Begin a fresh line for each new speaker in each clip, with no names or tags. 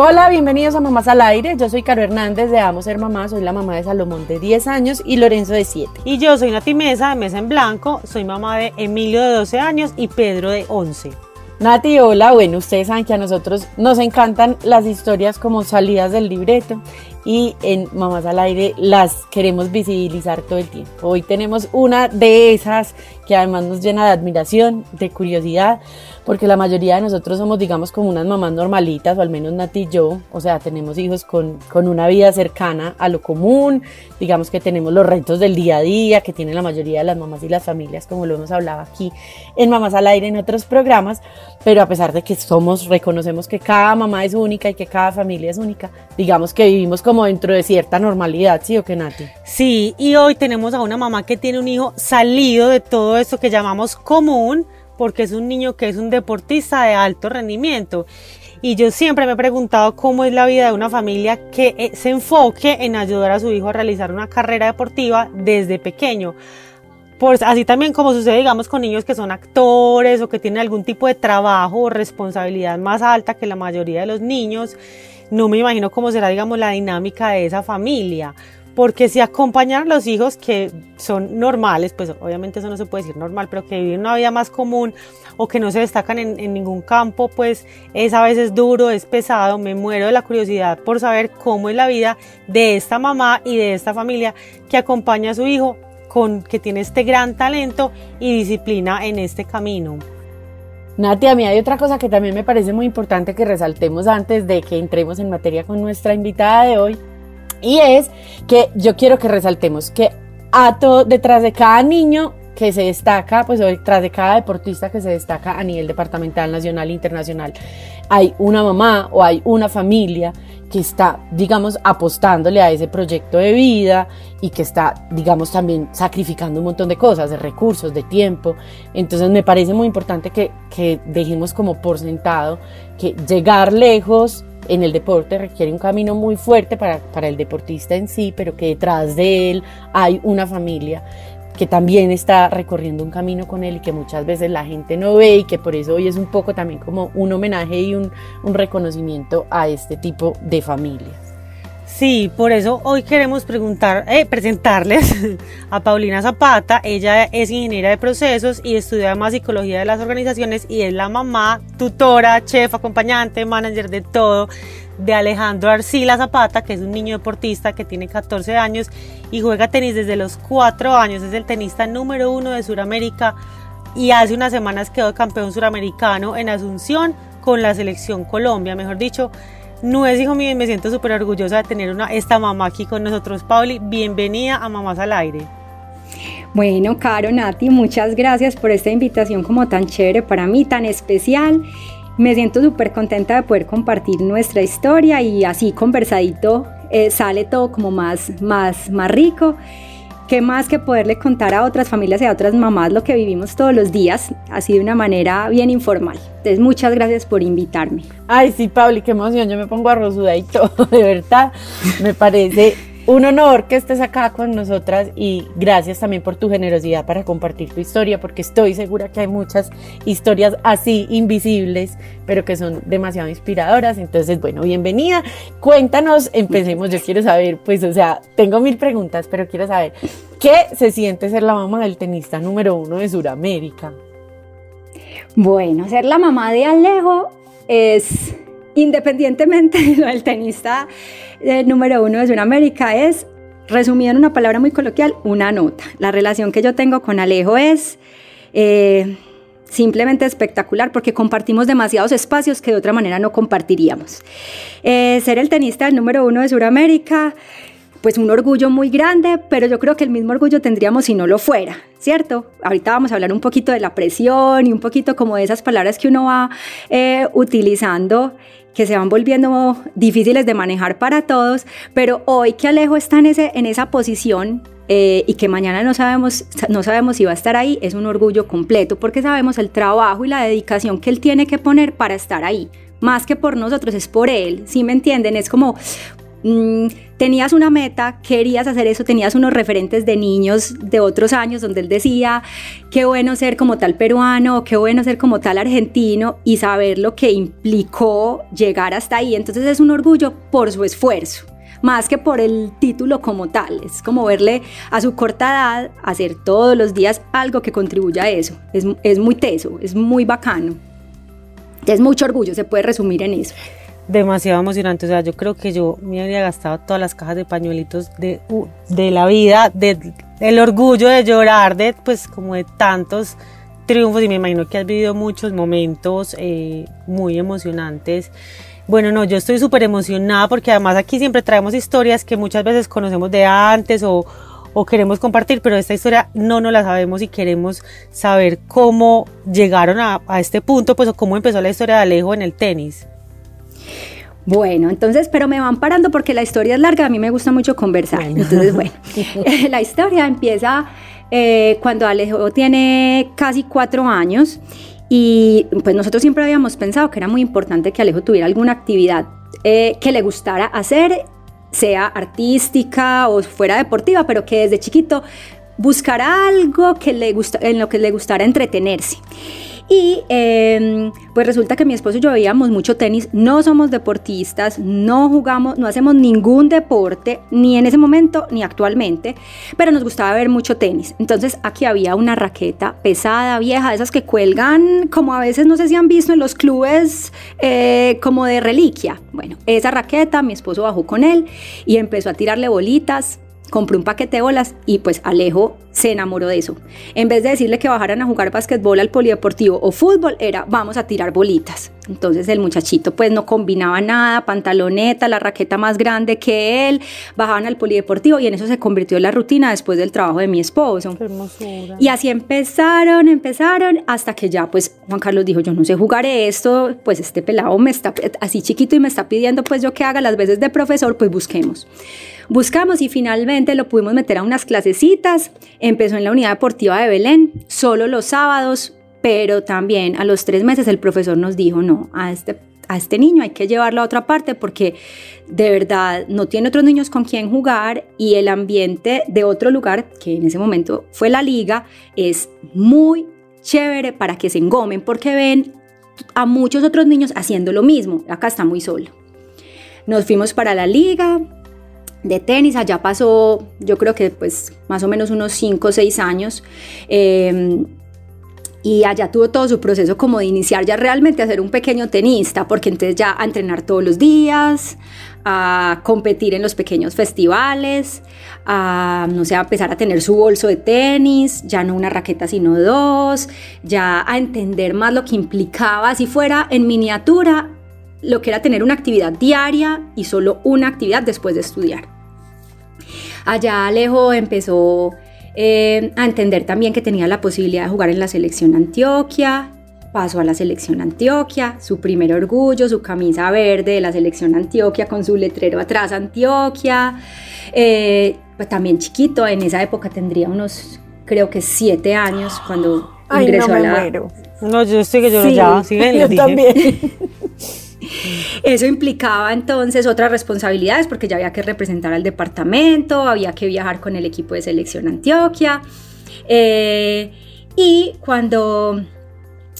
Hola, bienvenidos a Mamás al Aire. Yo soy Caro Hernández de Amo Ser Mamá. Soy la mamá de Salomón de 10 años y Lorenzo de 7.
Y yo soy Nati Mesa de Mesa en Blanco. Soy mamá de Emilio de 12 años y Pedro de 11.
Nati, hola. Bueno, ustedes saben que a nosotros nos encantan las historias como salidas del libreto y en Mamás al Aire las queremos visibilizar todo el tiempo. Hoy tenemos una de esas que además nos llena de admiración, de curiosidad, porque la mayoría de nosotros somos, digamos, como unas mamás normalitas, o al menos Nati y yo, o sea, tenemos hijos con, con una vida cercana a lo común, digamos que tenemos los retos del día a día que tienen la mayoría de las mamás y las familias, como lo hemos hablado aquí en Mamás al Aire en otros programas, pero a pesar de que somos, reconocemos que cada mamá es única y que cada familia es única, digamos que vivimos como dentro de cierta normalidad, ¿sí o qué, Nati?
Sí, y hoy tenemos a una mamá que tiene un hijo salido de todo esto que llamamos común, porque es un niño que es un deportista de alto rendimiento. Y yo siempre me he preguntado cómo es la vida de una familia que eh, se enfoque en ayudar a su hijo a realizar una carrera deportiva desde pequeño. Así también como sucede, digamos, con niños que son actores o que tienen algún tipo de trabajo o responsabilidad más alta que la mayoría de los niños. No me imagino cómo será, digamos, la dinámica de esa familia porque si acompañar a los hijos que son normales, pues obviamente eso no se puede decir normal, pero que viven una vida más común o que no se destacan en, en, ningún campo, pues es a veces duro, es pesado, me muero de la curiosidad por saber cómo es la vida de esta mamá y de esta familia que acompaña a su hijo con que tiene este gran talento y disciplina en este camino.
Nati, a mí hay otra cosa que también me parece muy importante que resaltemos antes de que entremos en materia con nuestra invitada de hoy y es que yo quiero que resaltemos que a todo, detrás de cada niño que se destaca, pues detrás de cada deportista que se destaca a nivel departamental, nacional, internacional, hay una mamá o hay una familia que está, digamos, apostándole a ese proyecto de vida y que está, digamos, también sacrificando un montón de cosas, de recursos, de tiempo. Entonces me parece muy importante que, que dejemos como por sentado que llegar lejos en el deporte requiere un camino muy fuerte para, para el deportista en sí, pero que detrás de él hay una familia que también está recorriendo un camino con él y que muchas veces la gente no ve y que por eso hoy es un poco también como un homenaje y un, un reconocimiento a este tipo de familias.
Sí, por eso hoy queremos preguntar, eh, presentarles a Paulina Zapata. Ella es ingeniera de procesos y estudia además psicología de las organizaciones y es la mamá, tutora, chef, acompañante, manager de todo de Alejandro Arcila Zapata, que es un niño deportista que tiene 14 años y juega tenis desde los 4 años. Es el tenista número uno de Sudamérica y hace unas semanas quedó campeón suramericano en Asunción con la selección Colombia, mejor dicho no es hijo mío me siento súper orgullosa de tener una, esta mamá aquí con nosotros. Pauli, bienvenida a Mamás al Aire.
Bueno, Caro, Nati, muchas gracias por esta invitación como tan chévere para mí, tan especial. Me siento súper contenta de poder compartir nuestra historia y así conversadito eh, sale todo como más, más, más rico qué más que poderle contar a otras familias y a otras mamás lo que vivimos todos los días, así de una manera bien informal. Entonces, muchas gracias por invitarme.
Ay, sí, Pauli, qué emoción, yo me pongo arrozuda y todo, de verdad, me parece un honor que estés acá con nosotras y gracias también por tu generosidad para compartir tu historia, porque estoy segura que hay muchas historias así invisibles, pero que son demasiado inspiradoras. Entonces, bueno, bienvenida. Cuéntanos, empecemos. Yo quiero saber, pues, o sea, tengo mil preguntas, pero quiero saber, ¿qué se siente ser la mamá del tenista número uno de Sudamérica?
Bueno, ser la mamá de Alejo es independientemente del tenista eh, número uno de Sudamérica, es, resumido en una palabra muy coloquial, una nota. La relación que yo tengo con Alejo es eh, simplemente espectacular porque compartimos demasiados espacios que de otra manera no compartiríamos. Eh, ser el tenista del número uno de Sudamérica, pues un orgullo muy grande, pero yo creo que el mismo orgullo tendríamos si no lo fuera, ¿cierto? Ahorita vamos a hablar un poquito de la presión y un poquito como de esas palabras que uno va utilizando que se van volviendo difíciles de manejar para todos, pero hoy que Alejo está en, esa posición eh, y que mañana no sabemos, no sabemos si va a estar ahí, es un orgullo completo porque sabemos el trabajo y la dedicación que él tiene que poner para estar ahí. Más que por nosotros, es por él, ¿sí me entienden? Es como, Mm, tenías una meta, querías hacer eso, tenías unos referentes de niños de otros años donde él decía, qué bueno ser como tal peruano, qué bueno ser como tal argentino y saber lo que implicó llegar hasta ahí. Entonces es un orgullo por su esfuerzo más que por el título como tal. Es como verle a su corta edad hacer todos los días algo que contribuya a eso. Es, es muy teso, es muy bacano. Es mucho orgullo, se puede resumir en eso
demasiado emocionante. O sea, yo creo que yo me había gastado todas las cajas de pañuelitos de, de la vida, de, del orgullo de llorar, de pues como de tantos triunfos y me imagino que has vivido muchos momentos eh, muy emocionantes. Bueno, no, yo estoy súper emocionada porque además aquí siempre traemos historias que muchas veces conocemos de antes o, o queremos compartir, pero esta historia no nos la sabemos y queremos saber cómo llegaron a, a este punto, pues o cómo empezó la historia de Alejo en el tenis.
Bueno, entonces, pero me van parando porque la historia es larga, a mí me gusta mucho conversar. Entonces, bueno, la historia empieza eh, cuando Alejo tiene casi cuatro años y pues nosotros siempre habíamos pensado que era muy importante que Alejo tuviera alguna actividad eh, que le gustara hacer, sea artística o fuera deportiva, pero que desde chiquito buscara algo que le gusta, en lo que le gustara entretenerse. Y em, pues resulta que mi esposo y yo veíamos mucho tenis, no somos deportistas, no jugamos, no hacemos ningún deporte, ni en ese momento ni actualmente, pero nos gustaba ver mucho tenis. Entonces aquí había una raqueta pesada, vieja, esas que cuelgan, como a veces no sé si han visto en los clubes, eh, como de reliquia. Bueno, esa raqueta, mi esposo bajó con él y empezó a tirarle bolitas compré un paquete de bolas y pues Alejo se enamoró de eso. En vez de decirle que bajaran a jugar basquetbol al polideportivo o fútbol, era vamos a tirar bolitas. Entonces el muchachito pues no combinaba nada, pantaloneta, la raqueta más grande que él, bajaban al polideportivo y en eso se convirtió en la rutina después del trabajo de mi esposo. Y así empezaron, empezaron, hasta que ya pues Juan Carlos dijo, yo no sé jugar esto, pues este pelado me está así chiquito y me está pidiendo pues yo que haga las veces de profesor, pues busquemos. Buscamos y finalmente lo pudimos meter a unas clasecitas. Empezó en la unidad deportiva de Belén, solo los sábados, pero también a los tres meses el profesor nos dijo, no, a este, a este niño hay que llevarlo a otra parte porque de verdad no tiene otros niños con quien jugar y el ambiente de otro lugar, que en ese momento fue la liga, es muy chévere para que se engomen porque ven a muchos otros niños haciendo lo mismo. Acá está muy solo. Nos fuimos para la liga, de tenis. Allá pasó, yo creo que pues más o menos unos 5 o 6 años. Em, y allá tuvo todo su proceso como de iniciar ya realmente a ser un pequeño tenista, porque entonces ya a entrenar todos los días, a competir en los pequeños festivales, a, no sé, a empezar a tener su bolso de tenis, ya no una raqueta sino dos, ya a entender más lo que implicaba, si fuera en miniatura, lo que era tener una actividad diaria y solo una actividad después de estudiar. Allá Alejo empezó eh, a entender también que tenía la posibilidad de jugar en la selección Antioquia, pasó a la selección Antioquia, su primer orgullo, su camisa verde de la selección Antioquia con su letrero atrás Antioquia, eh, pues también chiquito, en esa época tendría unos, creo que siete años cuando ingresó a la...
No, yo estoy que yo ya, sí, yo también.
Eso implicaba entonces otras responsabilidades porque ya había que representar al departamento, había que viajar con el equipo de selección Antioquia. Eh, y cuando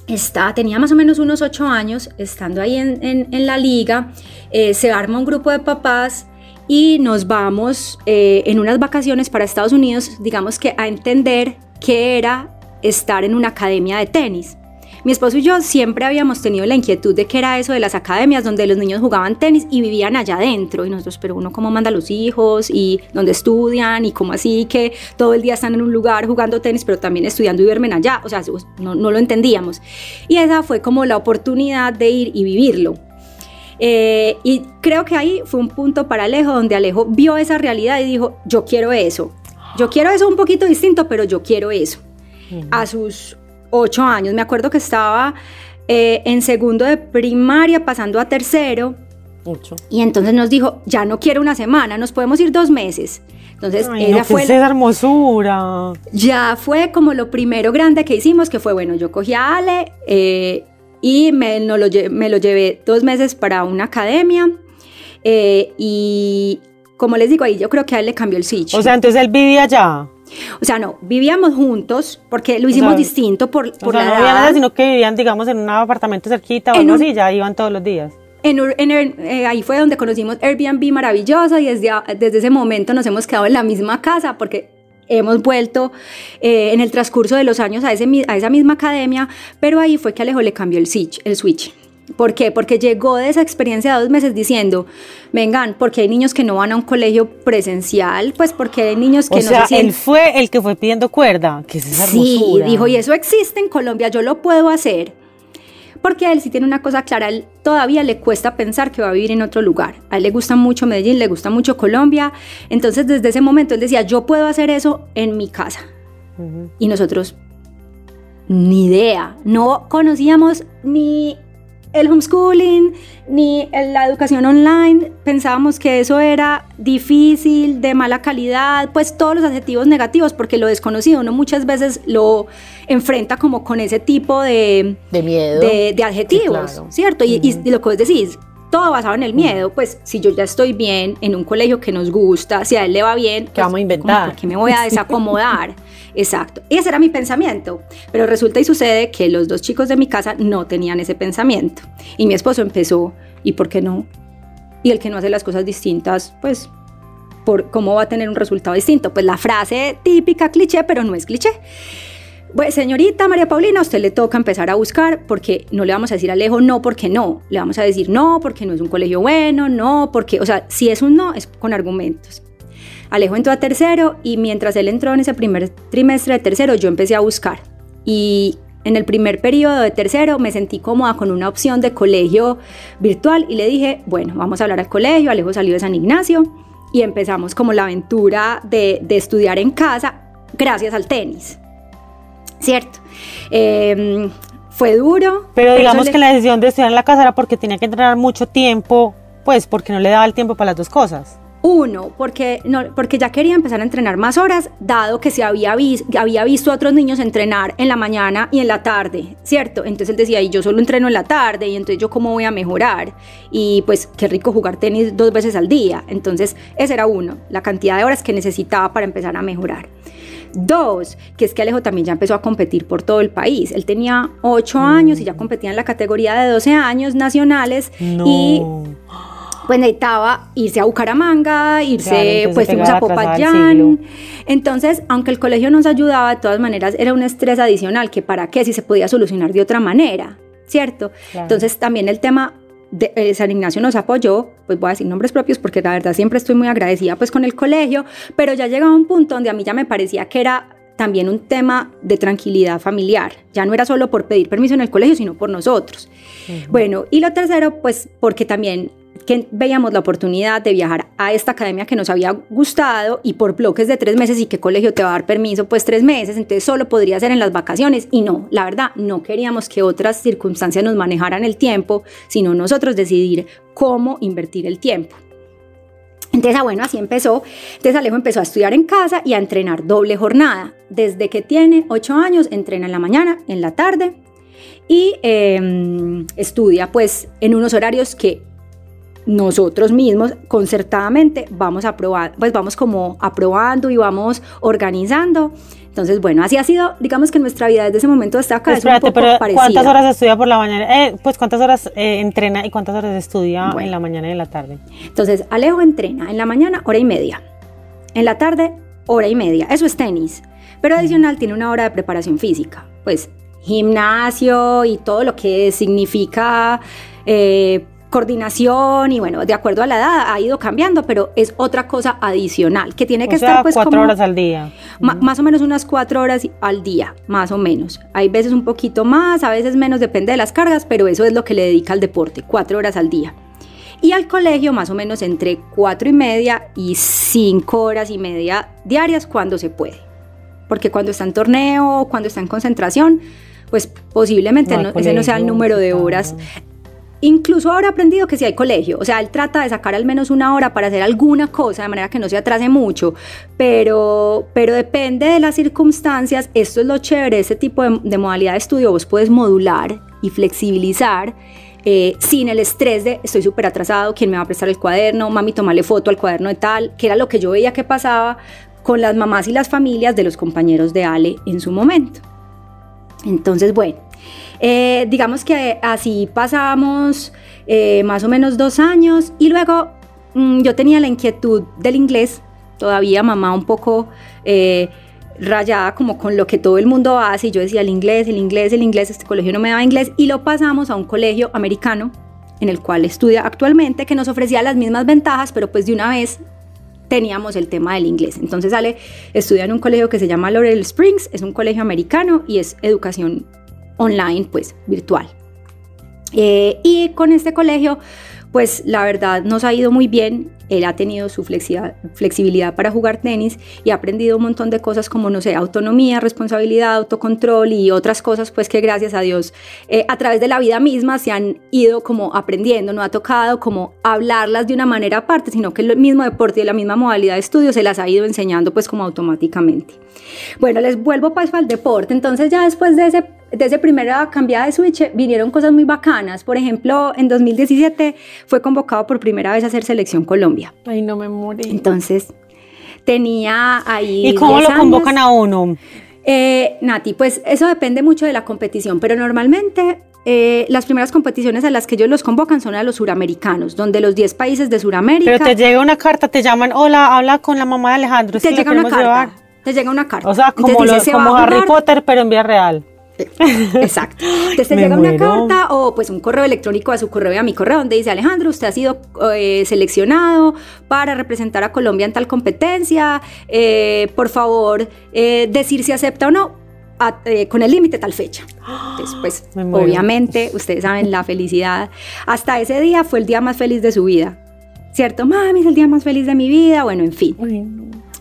está, tenía más o menos unos ocho años, estando ahí en, la liga, eh, se arma un grupo de papás y nos vamos eh, en unas vacaciones para Estados Unidos, digamos que a entender qué era estar en una academia de tenis. Mi esposo y yo siempre habíamos tenido la inquietud de qué era eso de las academias donde los niños jugaban tenis y vivían allá adentro. Y nosotros, pero uno cómo manda a los hijos y dónde estudian y cómo así que todo el día están en un lugar jugando tenis, pero también estudiando y duermen allá. O sea, no, no lo entendíamos. Y esa fue como la oportunidad de ir y vivirlo. Eh, y creo que ahí fue un punto para Alejo, donde Alejo vio esa realidad y dijo, yo quiero eso. Yo quiero eso un poquito distinto, pero yo quiero eso. A sus ocho años. Me acuerdo que estaba eh, en segundo de primaria, pasando a tercero.
Mucho.
Y entonces nos dijo, ya no quiero una semana, nos podemos ir dos meses. Entonces,
Ay,
esa
no,
fue
¿qué es esa hermosura.
ya fue como lo primero grande que hicimos, que fue, bueno, yo cogí a Ale eh, y me, no lo, me lo llevé dos meses para una academia. eh, y como les digo, ahí yo creo que a él le cambió el switch.
O sea, entonces él vivía allá.
O sea, no, vivíamos juntos porque lo hicimos
sea,
distinto por,
O
por
sea,
la
no
edad.
allá, sino que vivían, digamos, en un apartamento cerquita o algo así, ya iban todos los días.
En, en eh, ahí fue donde conocimos Airbnb maravilloso y desde, desde ese momento nos hemos quedado en la misma casa porque hemos vuelto eh, en el transcurso de los años a, ese, a esa misma academia, pero ahí fue que Alejo le cambió el switch. El switch. ¿Por qué? Porque llegó de esa experiencia de dos meses diciendo, vengan, porque hay niños que no van a un colegio presencial, pues porque hay niños que
O
no
sea,
se sienten...
él fue el que fue pidiendo cuerda, que es esa
Sí,
hermosura.
dijo, y eso existe en Colombia, yo lo puedo hacer. Porque él sí tiene una cosa clara, él todavía le cuesta pensar que va a vivir en otro lugar. A él le gusta mucho Medellín, le gusta mucho Colombia. Entonces, desde ese momento él decía, yo puedo hacer eso en mi casa. Y nosotros, ni idea, no conocíamos ni el homeschooling, ni la educación online, pensábamos que eso era difícil, de mala calidad, pues todos los adjetivos negativos, porque lo desconocido uno muchas veces lo enfrenta como con ese tipo de,
De miedo.
de, de adjetivos,
Sí, claro.
¿cierto? Y, lo que vos decís, todo basado en el miedo, pues si yo ya estoy bien en un colegio que nos gusta, si a él le va bien, pues,
vamos a inventar?
¿por qué me voy a desacomodar? Exacto. Ese era mi pensamiento. Pero resulta y sucede que los dos chicos de mi casa no tenían ese pensamiento. Y mi esposo empezó, ¿y por qué no? Y el que no hace las cosas distintas, pues, por ¿cómo va a tener un resultado distinto? Pues la frase típica, cliché, pero no es cliché. Pues señorita María Paulina, a usted le toca empezar a buscar porque no le vamos a decir a Alejo no porque no, le vamos a decir no porque no es un colegio bueno, no porque, o sea, si es un no es con argumentos. Alejo entró a tercero y mientras él entró en ese primer trimestre de tercero yo empecé a buscar y en el primer periodo de tercero me sentí cómoda con una opción de colegio virtual y le dije, bueno, vamos a hablar al colegio, Alejo salió de San Ignacio y empezamos como la aventura de, de estudiar en casa gracias al tenis. ¿cierto? Eh, fue duro.
Pero digamos
le-
que la decisión de estudiar en la casa era porque tenía que entrenar mucho tiempo, pues porque no le daba el tiempo para las dos cosas.
Uno, porque, no, porque ya quería empezar a entrenar más horas, dado que se había, vis- había visto a otros niños entrenar en la mañana y en la tarde, ¿cierto? Entonces él decía, y yo solo entreno en la tarde, y entonces yo cómo voy a mejorar. Y pues qué rico jugar tenis dos veces al día. Entonces ese era uno, la cantidad de horas que necesitaba para empezar a mejorar. Dos, que es que Alejo también ya empezó a competir por todo el país. Él tenía 8 años y ya competía en la categoría de 12 años nacionales
No.
y pues necesitaba irse a Bucaramanga, irse,
Claro,
pues fuimos a Popayán. Entonces, aunque el colegio nos ayudaba, de todas maneras era un estrés adicional, que para qué si se podía solucionar de otra manera, ¿cierto?
Claro.
Entonces también el tema de eh, San Ignacio nos apoyó, pues voy a decir nombres propios porque la verdad siempre estoy muy agradecida pues con el colegio, pero ya llegaba un punto donde a mí ya me parecía que era también un tema de tranquilidad familiar. Ya no era solo por pedir permiso en el colegio, sino por nosotros. Bueno, y lo tercero, pues porque también que veíamos la oportunidad de viajar a esta academia que nos había gustado y por bloques de tres meses y qué colegio te va a dar permiso, pues tres meses, entonces solo podría ser en las vacaciones y no, la verdad, no queríamos que otras circunstancias nos manejaran el tiempo, sino nosotros decidir cómo invertir el tiempo. Entonces, ah, bueno, así empezó. Entonces Alejo empezó a estudiar en casa y a entrenar doble jornada. Desde que tiene ocho años, entrena en la mañana, en la tarde y eh, estudia pues en unos horarios que nosotros mismos concertadamente vamos a probar, pues vamos como aprobando y vamos organizando. Entonces, bueno, así ha sido, digamos que nuestra vida desde ese momento hasta acá
Espérate,
es un poco
pero
parecida.
¿cuántas horas estudia por la mañana? Eh, pues ¿cuántas horas eh, entrena y cuántas horas estudia
Bueno.
en la mañana y en la tarde?
Entonces, Alejo entrena en la mañana hora y media, en la tarde hora y media, eso es tenis, pero adicional tiene una hora de preparación física, pues gimnasio y todo lo que significa eh, coordinación y bueno, de acuerdo a la edad ha ido cambiando, pero es otra cosa adicional que tiene que
o sea,
estar pues
cuatro
como
horas al día.
más o menos unas cuatro horas al día, más o menos. Hay veces un poquito más, a veces menos, depende de las cargas, pero eso es lo que le dedica al deporte, cuatro horas al día. Y al colegio más o menos entre cuatro y media y cinco horas y media diarias cuando se puede. Porque cuando está en torneo, cuando está en concentración, pues posiblemente
No
ese no sea el número de horas. Incluso ahora he aprendido que si hay colegio, o sea, él trata de sacar al menos una hora para hacer alguna cosa, de manera que no se atrase mucho, pero, pero depende de las circunstancias, esto es lo chévere, este tipo de, modalidad de estudio, vos puedes modular y flexibilizar eh, sin el estrés de estoy súper atrasado, quién me va a prestar el cuaderno, mami, tomarle foto al cuaderno de tal, que era lo que yo veía que pasaba con las mamás y las familias de los compañeros de Ale en su momento. Entonces, bueno, eh, digamos que así pasamos eh, más o menos dos años y luego mm, yo tenía la inquietud del inglés, todavía mamá un poco eh, rayada como con lo que todo el mundo hace y yo decía el inglés, el inglés, el inglés, este colegio no me daba inglés y lo pasamos a un colegio americano en el cual estudia actualmente que nos ofrecía las mismas ventajas pero pues de una vez teníamos el tema del inglés. Entonces Ale estudia en un colegio que se llama Laurel Springs, es un colegio americano y es educación online, pues virtual. Eh, y con este colegio, pues la verdad nos ha ido muy bien. Él ha tenido su flexibilidad, para jugar tenis y ha aprendido un montón de cosas como, no sé, autonomía, responsabilidad, autocontrol y otras cosas, pues que gracias a Dios eh, a través de la vida misma se han ido como aprendiendo, no ha tocado como hablarlas de una manera aparte, sino que el mismo deporte y la misma modalidad de estudio se las ha ido enseñando pues como automáticamente. Bueno, les vuelvo pues al deporte, entonces ya después de ese de esa primera cambiada de switch vinieron cosas muy bacanas. Por ejemplo, en 2017 fue convocado por primera vez a hacer selección Colombia.
Ay, no me morí.
Entonces tenía ahí.
¿Y cómo
10
lo convocan a uno?
Eh, Nati, pues eso depende mucho de la competición, pero normalmente eh, las primeras competiciones a las que ellos los convocan son a los suramericanos, donde los 10 países de Suramérica.
Pero te llega una carta, te llaman, hola, habla con la mamá de Alejandro.
te llega una carta.
llevar".
Te llega una carta.
O sea, como,
Entonces
lo-
dice, "Se va
como Harry
jugar".
Potter, pero en vía real.
Exacto. Entonces te llega una carta o pues un correo electrónico a su correo y a mi correo donde dice Alejandro, usted ha sido eh, seleccionado para representar a Colombia en tal competencia. eh, por favor, eh, decir si acepta o no a- eh, con el límite tal fecha. Entonces, pues obviamente, ustedes saben la felicidad. Hasta ese día fue el día más feliz de su vida. ¿Cierto? Mami, es el día más feliz de mi vida. Bueno, en fin.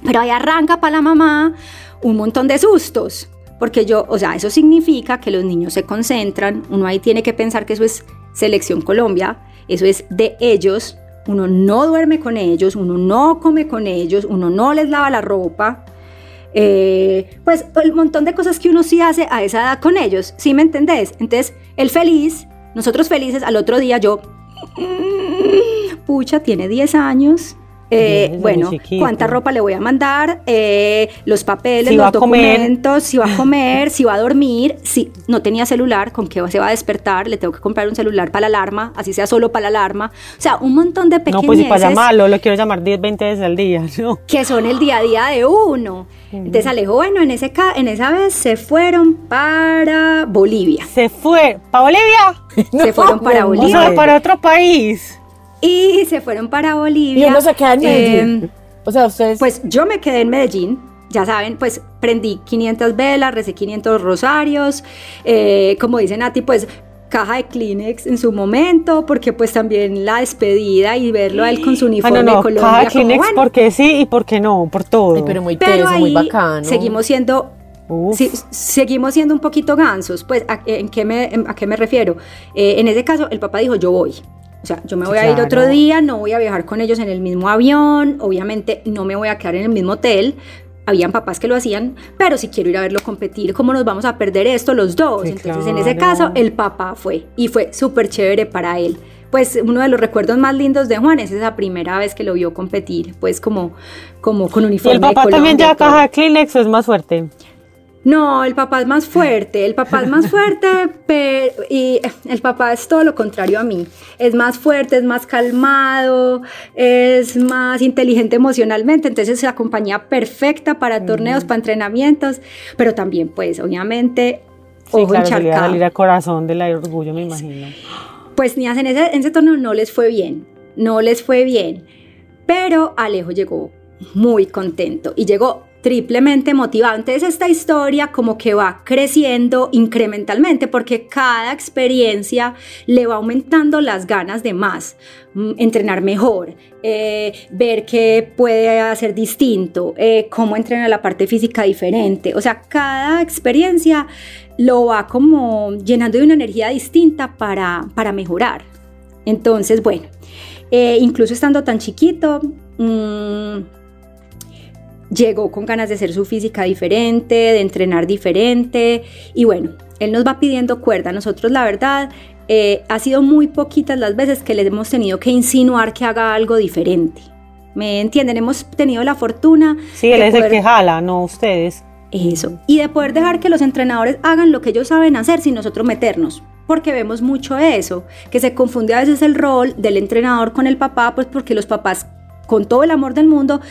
Pero ahí arranca para la mamá un montón de sustos. Porque yo, o sea, eso significa que los niños se concentran. Uno ahí tiene que pensar que eso es Selección Colombia. Eso es de ellos. Uno no duerme con ellos, uno no come con ellos, uno no les lava la ropa. Eh, pues el montón de cosas que uno sí hace a esa edad con ellos. ¿Sí me entendés? Entonces, el feliz, nosotros felices, al otro día yo, pucha, tiene 10 años. Eh,
Diez,
bueno. ¿cuánta ropa le voy a mandar? Eh, los papeles,
Si
los documentos, si va a comer, si va a dormir, si no tenía celular, con qué se va a despertar, le tengo que comprar un celular para la alarma, así sea solo para la alarma. O sea, un montón de
No,
pequeñeces
pues si para llamarlo, lo quiero llamar 10, 20 veces al día, ¿no?
que son el día a día de uno. Entonces Alejo, bueno, en, ese en esa vez se fueron para Bolivia.
Se fue. ¿Para Bolivia?
Se fueron para
mi
O
Bolivia.
sea, para otro país.
Y se fueron para
Y
Bolivia.
uno se queda en Medellín.
Eh,
o sea, ustedes.
Pues yo me quedé en Medellín, ya saben, pues prendí 500 velas, recé 500 rosarios, eh, como dice Nati, pues caja de Kleenex en su momento, porque pues también la despedida y verlo a él con su
Ah,
uniforme
no, no,
de Colombia,
cada
como,
Kleenex
bueno,
porque sí y porque no, por todo.
Ay, pero muy
pero
teso,
ahí
muy bacano.
seguimos siendo seguimos siendo un poquito gansos. Pues, ¿a, en qué me, en- a qué me refiero? Eh, en ese caso, el papá dijo, yo voy. O sea, yo me voy a ir
claro.
otro día, no voy a viajar con ellos en el mismo avión, obviamente no me voy a quedar en el mismo hotel. Habían papás que lo hacían, pero si quiero ir a verlo competir, ¿cómo nos vamos a perder esto los dos?
Sí,
Entonces, en ese
claro.
caso, el papá fue y fue súper chévere para él. Pues uno de los recuerdos más lindos de Juan es esa primera vez que lo vio competir, pues como, como con
¿Y
uniforme.
el
de
papá también
Colombia,
lleva
todo.
caja de Kleenex es más fuerte?
No, el papá es más fuerte, el papá es más fuerte, pero, y el papá es todo lo contrario a mí. Es más fuerte, es más calmado, es más inteligente emocionalmente, entonces es la compañía perfecta para torneos, para entrenamientos, pero también pues obviamente
Sí,
ojo
claro, a salir al corazón del orgullo, me imagino.
Pues niñas, en ese, en ese torneo no les fue bien, no les fue bien, pero Alejo llegó muy contento y llegó triplemente motivado. Entonces esta historia como que va creciendo incrementalmente porque cada experiencia le va aumentando las ganas de más, mm, entrenar mejor, eh, ver qué puede hacer distinto, eh, cómo entrenar la parte física diferente. O sea, cada experiencia lo va como llenando de una energía distinta para, para mejorar. Entonces, bueno, eh, incluso estando tan chiquito, mmm, llegó con ganas de hacer su física diferente, de entrenar diferente y bueno, él nos va pidiendo cuerda. Nosotros la verdad eh, ha sido muy poquitas las veces que le hemos tenido que insinuar que haga algo diferente. ¿Me entienden? Hemos tenido la fortuna.
Sí, él es el que jala, no ustedes.
Eso. Y de poder dejar que los entrenadores hagan lo que ellos saben hacer sin nosotros meternos. Porque vemos mucho eso, que se confunde a veces el rol del entrenador con el papá, pues porque los papás, con todo el amor del mundo,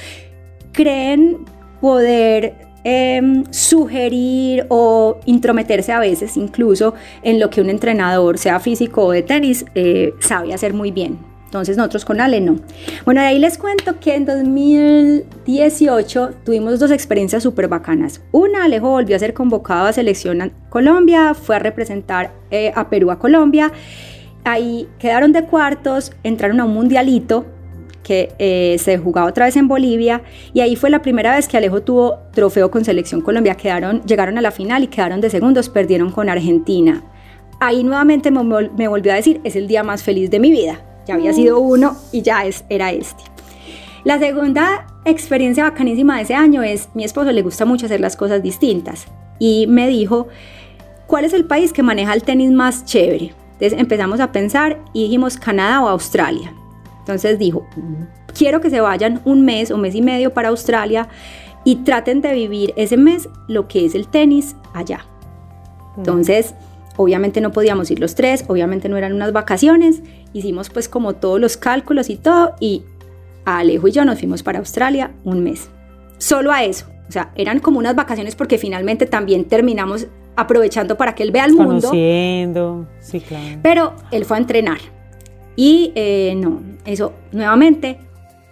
creen poder em, sugerir o intrometerse a veces incluso en lo que un entrenador, sea físico o de tenis, eh, sabe hacer muy bien. Entonces nosotros con Ale no. Bueno, de ahí les cuento que en 2018 tuvimos dos experiencias súper bacanas. Una, Alejo volvió a ser convocado a selección Colombia, fue a representar eh, a Perú a Colombia. Ahí quedaron de cuartos, entraron a un mundialito que eh, se jugaba otra vez en Bolivia y ahí fue la primera vez que Alejo tuvo trofeo con selección Colombia. Quedaron, llegaron a la final y quedaron de segundos, perdieron con Argentina. Ahí nuevamente me, me volvió a decir, es el día más feliz de mi vida. Ya había sido uno y ya es, era este. La segunda experiencia bacanísima de ese año es, mi esposo le gusta mucho hacer las cosas distintas y me dijo, ¿cuál es el país que maneja el tenis más chévere? Entonces empezamos a pensar y dijimos Canadá o Australia. Entonces dijo, quiero que se vayan un mes o mes y medio para Australia y traten de vivir ese mes lo que es el tenis allá. Entonces, obviamente no podíamos ir los tres, obviamente no eran unas vacaciones, hicimos pues como todos los cálculos y todo y Alejo y yo nos fuimos para Australia un mes. Solo a eso. O sea, eran como unas vacaciones porque finalmente también terminamos aprovechando para que él vea el mundo.
Conociendo, sí, claro.
Pero él fue a entrenar. Y eh, no, eso nuevamente,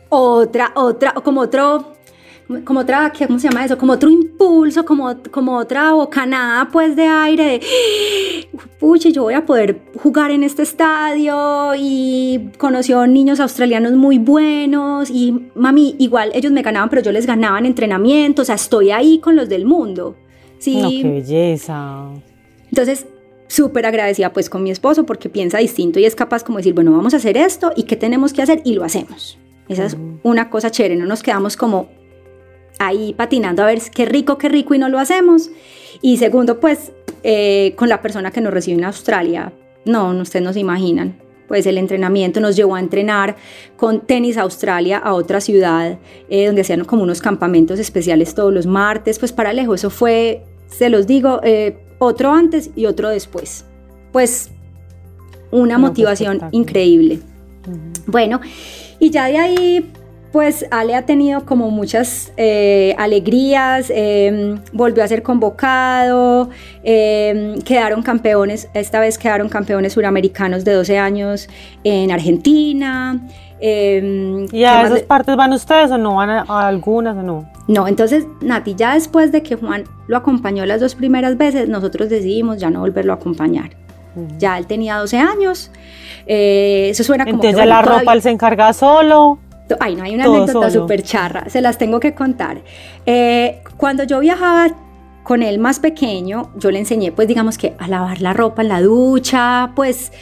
otra, otra, como otro, como otra, ¿cómo se llama eso? Como otro impulso, como, como otra bocanada pues de aire de, pucha, yo voy a poder jugar en este estadio y conoció niños australianos muy buenos y mami, igual ellos me ganaban, pero yo les ganaba en entrenamiento, o sea, estoy ahí con los del mundo. Sí.
No, qué belleza.
Entonces, súper agradecida pues con mi esposo porque piensa distinto y es capaz como decir, bueno, vamos a hacer esto y qué tenemos que hacer y lo hacemos. Esa es una cosa chévere, no nos quedamos como ahí patinando a ver qué rico, qué rico y no lo hacemos. Y segundo, pues eh, con la persona que nos recibe en Australia, no, ustedes no se imaginan. Pues el entrenamiento nos llevó a entrenar con Tenis Australia a otra ciudad, eh, donde hacían como unos campamentos especiales todos los martes. Pues para lejos, eso fue, se los digo, eh, otro antes y otro después. Pues una motivación increíble. Bueno, y ya de ahí, pues Ale ha tenido como muchas eh, alegrías, em, volvió a ser convocado, em, quedaron campeones, esta vez quedaron campeones suramericanos de 12 años en Argentina.
Em, ¿Y a esas partes van ustedes o no van a, algunas o no?
No, entonces Nati, ya después de que Juan lo acompañó las dos primeras veces, nosotros decidimos ya no volverlo a acompañar. Ya él tenía 12 años. Eh, eso suena como.
Entonces la ropa él se encarga solo.
Ay, no, hay una anécdota súper charra, se las tengo que contar. Eh, cuando yo viajaba con él más pequeño, yo le enseñé, pues digamos que a lavar la ropa en la ducha, pues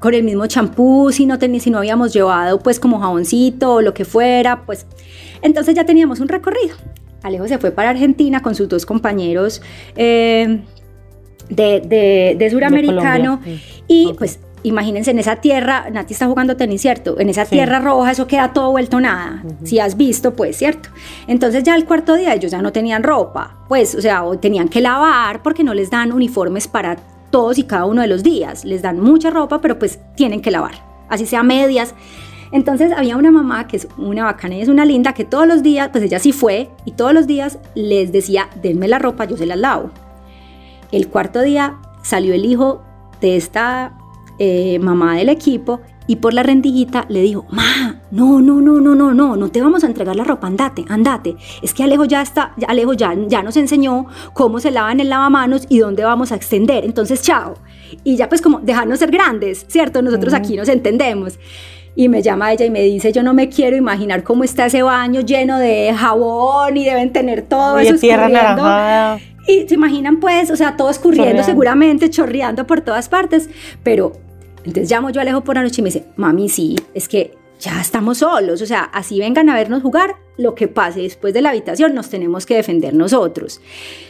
con el mismo champú, si no, si no habíamos llevado pues como jaboncito o lo que fuera, pues entonces ya teníamos un recorrido. Alejo se fue para Argentina con sus dos compañeros eh, de, de, suramericano y pues imagínense en esa tierra, Nati está jugando tenis, ¿cierto? En esa tierra roja eso queda todo vuelto nada, si has visto, pues, ¿cierto? Entonces ya el cuarto día ellos ya no tenían ropa, pues, o sea, tenían que lavar porque no les dan uniformes para todos y cada uno de los días. Les dan mucha ropa, pero pues tienen que lavar, así sea medias. Entonces había una mamá que es una bacana y es una linda que todos los días, pues ella sí fue y todos los días les decía, denme la ropa, yo se la lavo. El cuarto día salió el hijo de esta eh, mamá del equipo y por la rendijita le dijo, ma, no, no, no, no, no, no, no te vamos a entregar la ropa, andate, andate. Es que Alejo ya está, Alejo ya, ya nos enseñó cómo se lavan el lavamanos y dónde vamos a extender, entonces chao. Y ya pues como dejarnos ser grandes, ¿cierto? Nosotros aquí nos entendemos. Y me llama ella y me dice, yo no me quiero imaginar cómo está ese baño lleno de jabón y deben tener todo
Y
eso
tierra naranjada.
Y se imaginan pues, o sea, todo escurriendo
Chorreando.
seguramente, chorreando por todas partes, pero entonces llamo yo a Alejo por la noche y me dice, mami, sí, es que ya estamos solos, o sea, así vengan a vernos jugar, lo que pase después de la habitación nos tenemos que defender nosotros.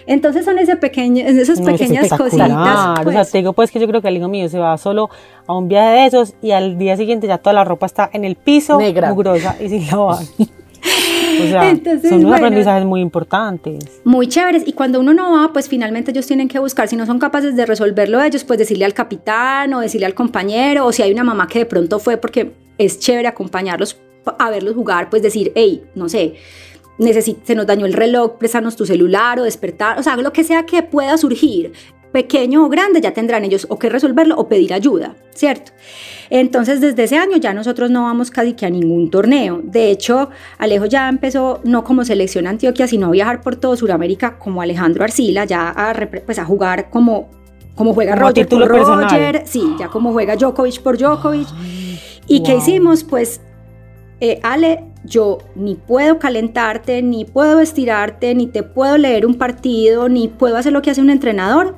Entonces son ese pequeño, esas
es
pequeñas
espectacular.
cositas.
O sea,
pues.
te digo pues que yo creo que el hijo mío se va solo a un viaje de esos y al día siguiente ya toda la ropa está en el piso,
Negra.
mugrosa y sin lavar. O sea,
Entonces,
son unos
bueno.
aprendizajes muy importantes.
muy chéveres y cuando uno no va, pues finalmente ellos tienen que buscar, si no son capaces de resolverlo ellos, pues decirle al capitán o decirle al compañero o si hay una mamá que de pronto fue porque es chévere acompañarlos a verlos jugar, pues decir, hey, no sé, se nos dañó el reloj, préstanos tu celular o despertar, o sea, lo que sea que pueda surgir, pequeño o grande, ya tendrán ellos o que resolverlo o pedir ayuda, ¿cierto? Entonces, desde ese año ya nosotros no vamos casi que a ningún torneo. De hecho, Alejo ya empezó no como selección Antioquia, sino a viajar por todo Sudamérica como Alejandro Arcila, ya a, pues, a jugar como, como juega
Como
Roger por
personal.
Roger, sí, ya como juega Djokovic por Djokovic. ¿Y qué
wow.
hicimos? Pues, eh, Ale, yo ni puedo calentarte, ni puedo estirarte, ni te puedo leer un partido, ni puedo hacer lo que hace un entrenador.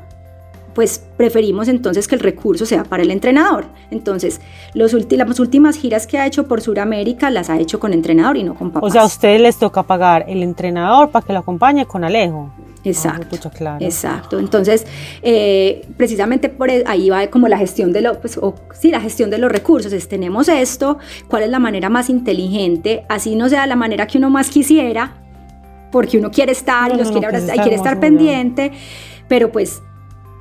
Pues preferimos entonces que el recurso sea para el entrenador. Entonces, los las últimas giras que ha hecho por Sudamérica las ha hecho con entrenador y no con papás.
O sea, a ustedes les toca pagar el entrenador para que lo acompañe con Alejo.
Exacto.
Ah, pucha, claro.
Exacto. Entonces, eh, precisamente por e- ahí va como la gestión de los, pues, o, sí, la gestión de los recursos. Es, tenemos esto, ¿cuál es la manera más inteligente? Así no sea la manera que uno más quisiera, porque uno quiere estar
No,
y los
no,
quiere
pues
abrazar y
está
quiere estar pendiente, pero pues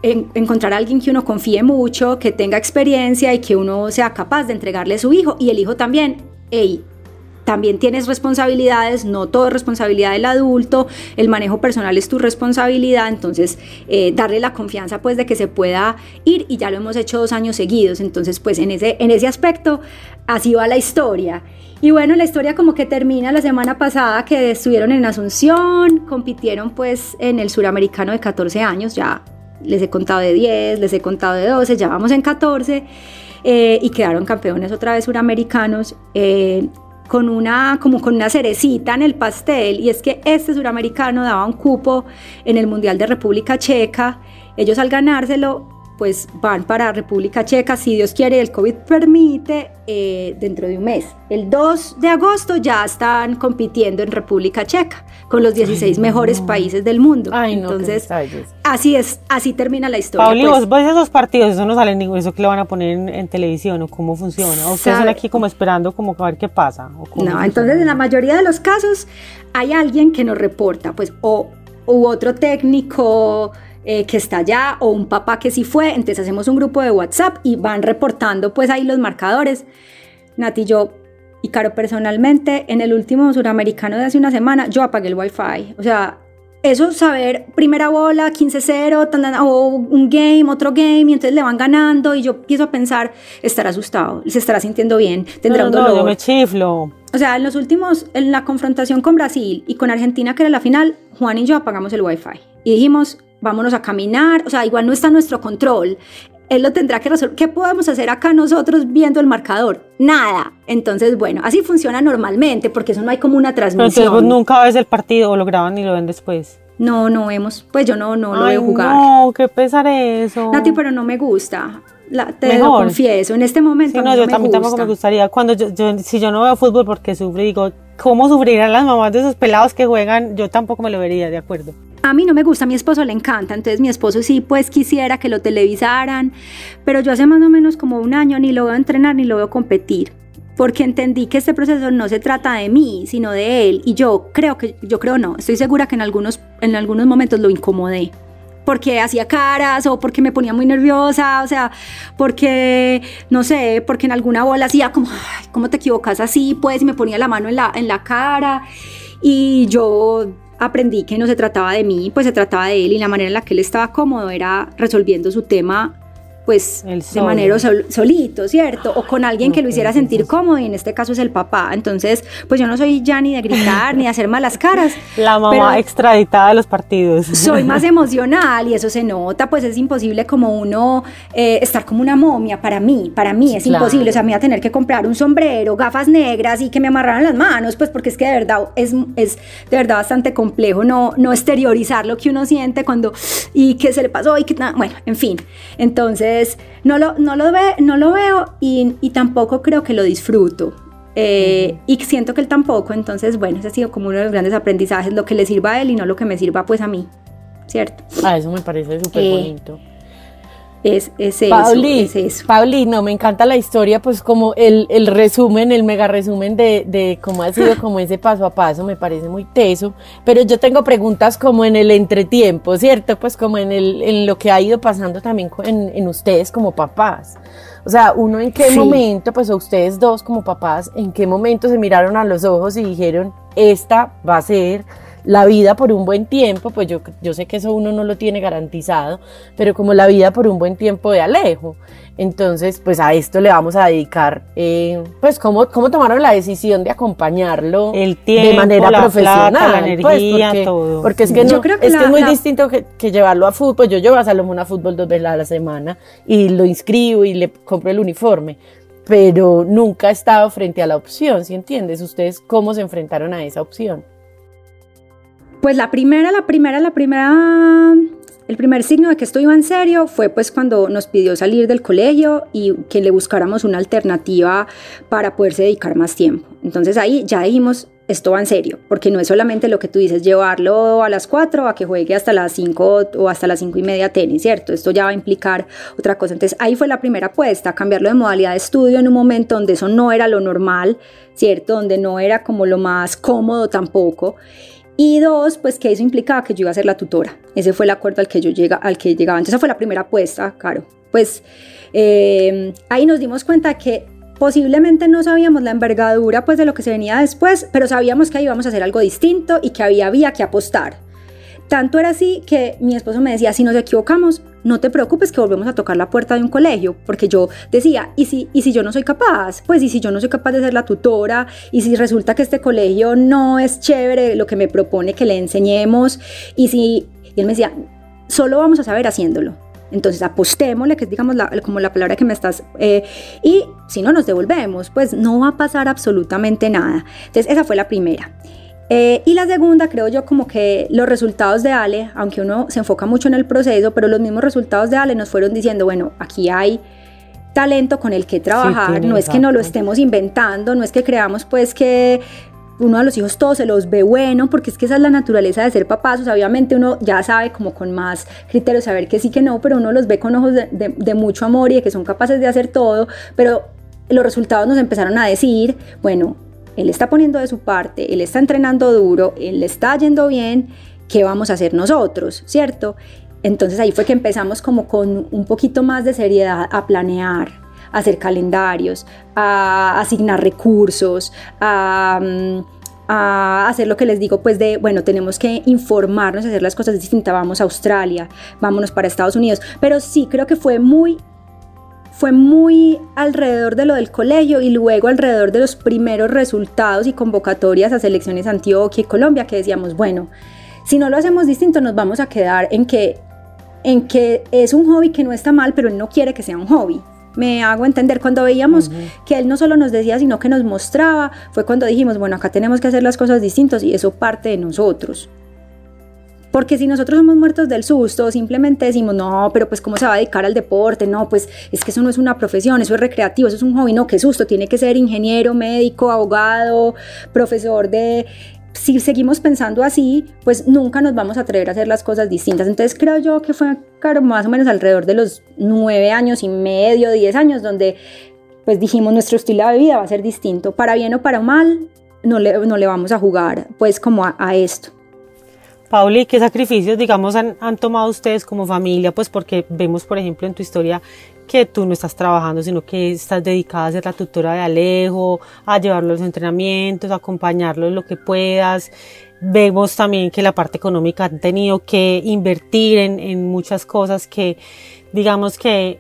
en- encontrar a alguien que uno confíe mucho, que tenga experiencia y que uno sea capaz de entregarle a su hijo y el hijo también, hey, también tienes responsabilidades, no todo es responsabilidad del adulto, el manejo personal es tu responsabilidad, entonces eh, darle la confianza pues de que se pueda ir y ya lo hemos hecho dos años seguidos, entonces pues en ese, en ese aspecto así va la historia. Y bueno, la historia como que termina la semana pasada que estuvieron en Asunción, compitieron pues en el suramericano de 14 años, ya les he contado de 10, les he contado de 12, ya vamos en 14 eh, y quedaron campeones otra vez suramericanos. eh, con una, como con una cerecita en el pastel, y es que este suramericano daba un cupo en el Mundial de República Checa. Ellos al ganárselo, pues van para República Checa, si Dios quiere, el COVID permite, eh, dentro de un mes. El 2 de agosto ya están compitiendo en República Checa con los 16
Ay,
mejores
no.
países del mundo.
Ay, no,
Entonces,
detalles.
así es, así termina la historia.
Pauli,
pues.
vos ves esos partidos, eso no sale ningún, eso que le van a poner en, en televisión o cómo funciona. O ustedes están aquí como esperando como a ver qué pasa. o cómo
No,
funciona?
entonces en la mayoría de los casos hay alguien que nos reporta, pues, o u otro técnico eh, que está allá, o un papá que sí fue, entonces hacemos un grupo de WhatsApp y van reportando pues ahí los marcadores. Nati, yo y Caro personalmente, en el último suramericano de hace una semana, yo apagué el wifi, o sea... Eso saber primera bola, 15-0, tan, tan, o un game, otro game, y entonces le van ganando y yo empiezo a pensar, estará asustado, se estará sintiendo bien, tendrá
no,
un
no,
dolor.
yo me chiflo.
O sea, en los últimos, en la confrontación con Brasil y con Argentina, que era la final, Juan y yo apagamos el wifi y dijimos, vámonos a caminar, o sea, igual no está en nuestro control. Él lo tendrá que resolver. ¿Qué podemos hacer acá nosotros viendo el marcador? Nada. Entonces, bueno, así funciona normalmente, porque eso no hay como una
Pero entonces vos
transmisión.
nunca ves el partido o lo graban y lo ven después.
No, no vemos, pues yo no, no lo
Ay,
veo jugar.
No, qué pesar eso.
Nati, pero no me gusta. La- te lo
Mejor.
confieso, en este momento
Sí, no,
no
yo
me
también tampoco
gusta.
me gustaría. Cuando yo, yo- si yo no veo fútbol porque sufro, digo, ¿cómo sufrirán las mamás de esos pelados que juegan? Yo tampoco me lo vería, de acuerdo.
A mí no me gusta, a mi esposo le encanta, entonces mi esposo sí pues quisiera que lo televisaran, pero yo hace más o menos como un año ni lo veo entrenar ni lo veo competir, porque entendí que este proceso no se trata de mí, sino de él, y yo creo que, yo creo no, estoy segura que en algunos, en algunos momentos lo incomodé. Porque hacía caras o porque me ponía muy nerviosa, o sea, porque, no sé, porque en alguna bola hacía como, "Ay, ¿cómo te equivocas así? Pues, y me ponía la mano en la, en la cara. Y yo aprendí que no se trataba de mí, pues se trataba de él y la manera en la que él estaba cómodo era resolviendo su tema pues de manera solito, ¿cierto? O con alguien que lo hiciera sentir cómodo y en este caso es el papá. Entonces, pues yo no soy ya ni de gritar ni de hacer malas caras.
La mamá extraditada de los partidos.
Soy más emocional y eso se nota, pues es imposible como uno eh, estar como una momia para mí, para mí es imposible, o sea, me voy a tener que comprar un sombrero, gafas negras y que me amarraran las manos, pues porque es que de verdad es, es de verdad bastante complejo no, no exteriorizar lo que uno siente cuando y que se le pasó y que bueno, en fin. Entonces, no lo, no lo, ve, no lo veo y, y tampoco creo que lo disfruto. Eh, y siento que él tampoco, entonces bueno, ese ha sido como uno de los grandes aprendizajes, lo que le sirva a él y no lo que me sirva pues a mí, ¿cierto?
Ah, eso me parece súper eh, bonito.
Es, es, eso, es eso.
Pauli, no, me encanta la historia, pues como el, el resumen, el mega resumen de, de, cómo ha sido como ese paso a paso, me parece muy teso, pero yo tengo preguntas como en el entretiempo, ¿cierto? Pues como en, el, en lo que ha ido pasando también en, en ustedes como papás. O sea, uno en qué momento, pues a ustedes dos como papás, en qué momento se miraron a los ojos y dijeron, esta va a ser la vida por un buen tiempo, pues yo, yo sé que eso uno no lo tiene garantizado, pero como la vida por un buen tiempo de Alejo. Entonces, pues a esto le vamos a dedicar, eh, pues cómo, cómo tomaron la decisión de acompañarlo
el tiempo,
de manera
la
profesional.
Plata, la
pues, porque,
todo.
porque es que, no, es, que es muy distinto que, que, llevarlo a fútbol. Yo llevo a Salomón a fútbol dos veces a la semana y lo inscribo y le compro el uniforme pero nunca he estado frente a la opción, ¿sí entiendes? ¿Ustedes cómo se enfrentaron a esa opción?
Pues la primera, la primera, la primera, el primer signo de que esto iba en serio fue pues cuando nos pidió salir del colegio y que le buscáramos una alternativa para poderse dedicar más tiempo. Entonces ahí ya dijimos, esto va en serio, porque no es solamente lo que tú dices, llevarlo a las 4 a que juegue hasta las 5 o hasta las 5 y media tenis, ¿cierto? Esto ya va a implicar otra cosa. Entonces ahí fue la primera apuesta, cambiarlo de modalidad de estudio en un momento donde eso no era lo normal, ¿cierto? Donde no era como lo más cómodo tampoco. Y dos, pues que eso implicaba que yo iba a ser la tutora. Ese fue el acuerdo al que yo llega, al que llegaba. Entonces esa fue la primera apuesta, claro. Pues eh, ahí nos dimos cuenta que posiblemente no sabíamos la envergadura pues de lo que se venía después, pero sabíamos que íbamos a hacer algo distinto y que había, había que apostar. Tanto era así que mi esposo me decía, si nos equivocamos, no te preocupes que volvemos a tocar la puerta de un colegio, porque yo decía, ¿y si, ¿y si yo no soy capaz? Pues, ¿y si yo no soy capaz de ser la tutora? ¿Y si resulta que este colegio no es chévere lo que me propone que le enseñemos? Y si, y él me decía, solo vamos a saber haciéndolo. Entonces apostémosle, que es digamos como la palabra que me estás, eh, y si no nos devolvemos, pues no va a pasar absolutamente nada. Entonces esa fue la primera. Eh, y la segunda, creo yo, como que los resultados de Ale, aunque uno se enfoca mucho en el proceso, pero los mismos resultados de Ale nos fueron diciendo, bueno, aquí hay talento con el que trabajar, no es que no lo estemos inventando, no es que creamos pues que uno a los hijos todos se los ve bueno, porque es que esa es la naturaleza de ser papás, o sea, obviamente uno ya sabe como con más criterio saber que sí que no, pero uno los ve con ojos de, de mucho amor y de que son capaces de hacer todo, pero los resultados nos empezaron a decir, bueno, él está poniendo de su parte, él está entrenando duro, él le está yendo bien, ¿qué vamos a hacer nosotros? ¿Cierto? Entonces ahí fue que empezamos como con un poquito más de seriedad a planear, a hacer calendarios, a asignar recursos, a, mm, hacer lo que les digo, pues de, bueno, tenemos que informarnos, hacer las cosas distintas, vamos a Australia, vámonos para Estados Unidos, pero sí creo que fue muy fue muy alrededor de lo del colegio y luego alrededor de los primeros resultados y convocatorias a selecciones Antioquia y Colombia que decíamos, bueno, si no lo hacemos distinto nos vamos a quedar en que, en que es un hobby que no está mal, pero él no quiere que sea un hobby. Me hago entender, cuando veíamos que él no solo nos decía, sino que nos mostraba, fue cuando dijimos, bueno, acá tenemos que hacer las cosas distintas y eso parte de nosotros. Porque si nosotros somos muertos del susto, simplemente decimos, no, pero pues cómo se va a dedicar al deporte, no, pues es que eso no es una profesión, eso es recreativo, eso es un hobby, no, qué susto, tiene que ser ingeniero, médico, abogado, profesor de... Si seguimos pensando así, pues nunca nos vamos a atrever a hacer las cosas distintas. Entonces creo yo que fue más o menos alrededor de los nueve años y medio, diez años, donde pues dijimos nuestro estilo de vida va a ser distinto, para bien o para mal, no le, no le vamos a jugar pues como a esto.
Pauli, ¿qué sacrificios, digamos, han, tomado ustedes como familia? Pues porque vemos, por ejemplo, en tu historia que tú no estás trabajando, sino que estás dedicada a ser la tutora de Alejo, a llevarlo a los entrenamientos, a acompañarlo en lo que puedas. Vemos también que la parte económica han tenido que invertir en, en muchas cosas que, digamos que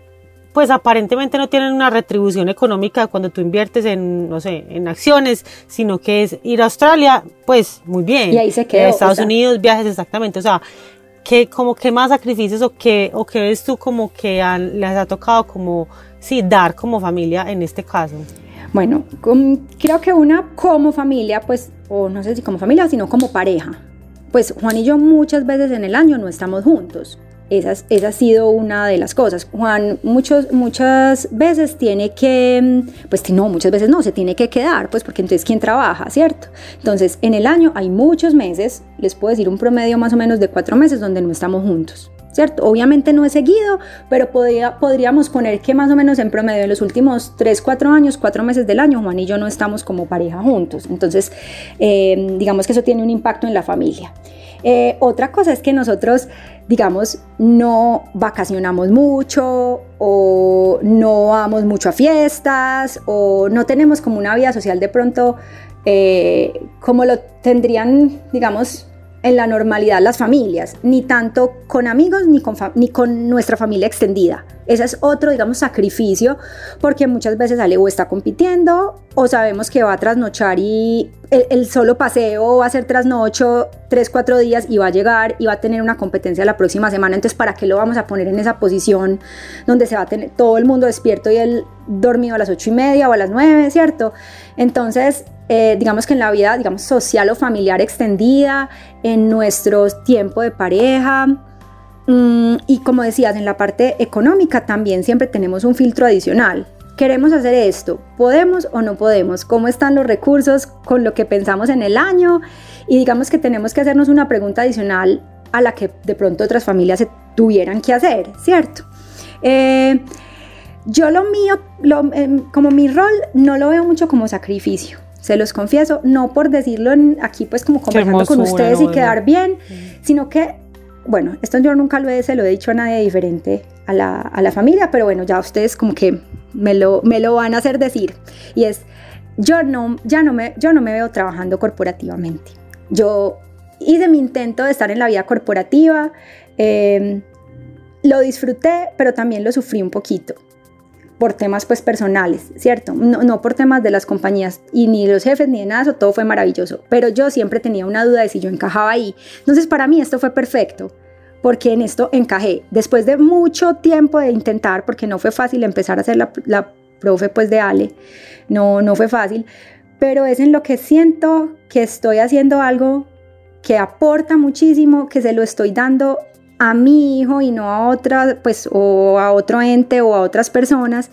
pues aparentemente no tienen una retribución económica cuando tú inviertes en, no sé, en acciones, sino que es ir a Australia, pues muy bien.
Y ahí se quedó.
Estados Unidos, viajes exactamente, o sea, ¿qué, como qué más sacrificios o qué, o qué ves tú como que les ha tocado como, sí, dar como familia en este caso?
Bueno, creo que una como familia, pues, o no sé si como familia, sino como pareja. Pues Juan y yo muchas veces en el año no estamos juntos esa, esa, ha sido una de las cosas. Juan muchos, muchas veces tiene que, pues no, muchas veces no, se tiene que quedar, pues porque entonces ¿quién trabaja, cierto? Entonces en el año hay muchos meses, les puedo decir un promedio más o menos de cuatro meses donde no estamos juntos. ¿Cierto? Obviamente no es seguido, pero podría, podríamos poner que más o menos en promedio en los últimos 3, 4 años, 4 meses del año, Juan y yo no estamos como pareja juntos. Entonces, eh, digamos que eso tiene un impacto en la familia. Eh, otra cosa es que nosotros, digamos, no vacacionamos mucho o no vamos mucho a fiestas o no tenemos como una vida social de pronto eh, como lo tendrían, digamos, en la normalidad las familias, ni tanto con amigos ni con, ni con nuestra familia extendida. Ese es otro, digamos, sacrificio, porque muchas veces Ale o está compitiendo o sabemos que va a trasnochar y el, solo paseo va a ser trasnocho tres, cuatro días y va a llegar y va a tener una competencia la próxima semana. Entonces, ¿para qué lo vamos a poner en esa posición donde se va a tener todo el mundo despierto y él dormido a las ocho y media o a las nueve, ¿cierto? Entonces, eh, digamos que en la vida, digamos, social o familiar extendida, en nuestro tiempo de pareja. Mm, y como decías, en la parte económica también siempre tenemos un filtro adicional. Queremos hacer esto, podemos o no podemos, cómo están los recursos con lo que pensamos en el año y digamos que tenemos que hacernos una pregunta adicional a la que de pronto otras familias se tuvieran que hacer, ¿cierto? Eh, yo lo mío, em, como mi rol, no lo veo mucho como sacrificio se los confieso, no por decirlo aquí pues como conversando con ustedes y quedar bien, sino que, bueno, esto yo nunca lo he, se lo he dicho a nadie diferente a la, a la familia, pero bueno, ya ustedes como que me lo, me lo van a hacer decir. Y es, yo no, ya no me, yo no me veo trabajando corporativamente. Yo hice mi intento de estar en la vida corporativa, em, lo disfruté, pero también lo sufrí un poquito por temas pues personales, ¿cierto? No, por temas de las compañías y ni los jefes ni de nada, eso todo fue maravilloso, pero yo siempre tenía una duda de si yo encajaba ahí. Entonces para mí esto fue perfecto, porque en esto encajé. Después de mucho tiempo de intentar, porque no fue fácil empezar a hacer la, la profe pues de Ale, no, no fue fácil, pero es en lo que siento que estoy haciendo algo que aporta muchísimo, que se lo estoy dando a mi hijo y no a otra, pues, o a otro ente o a otras personas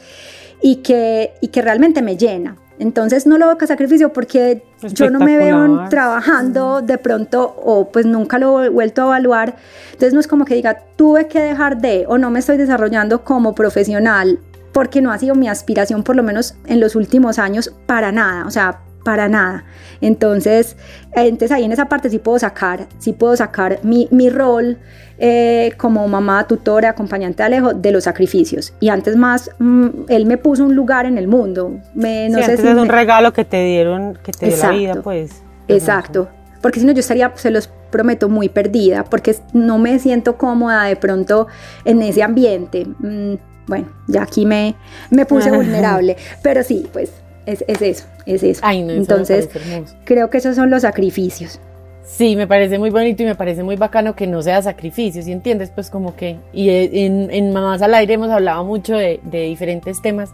y que, y que realmente me llena. Entonces no lo veo que sacrificio porque yo no me veo trabajando de pronto o pues nunca lo he vuelto a evaluar. Entonces no es como que diga, tuve que dejar de o no me estoy desarrollando como profesional porque no ha sido mi aspiración por lo menos en los últimos años para nada. O sea, para nada. Entonces, entonces ahí en esa parte sí puedo sacar, sí puedo sacar mi, mi rol eh, como mamá, tutora, acompañante de Alejo de los sacrificios. Y antes más, mm, él me puso un lugar en el mundo. Me,
no sé
antes
si es un regalo que te dieron, que te dio la vida, pues.
Exacto. Porque si no, yo estaría, se los prometo, muy perdida, porque no me siento cómoda de pronto en ese ambiente. Mm, bueno, ya aquí me, me puse vulnerable. Pero sí, pues es, es eso, es eso. Entonces, creo que esos son los sacrificios.
Sí, me parece muy bonito y me parece muy bacano que no sea sacrificio, ¿sí entiendes? Pues como que, y en, en Mamás al Aire hemos hablado mucho de, de diferentes temas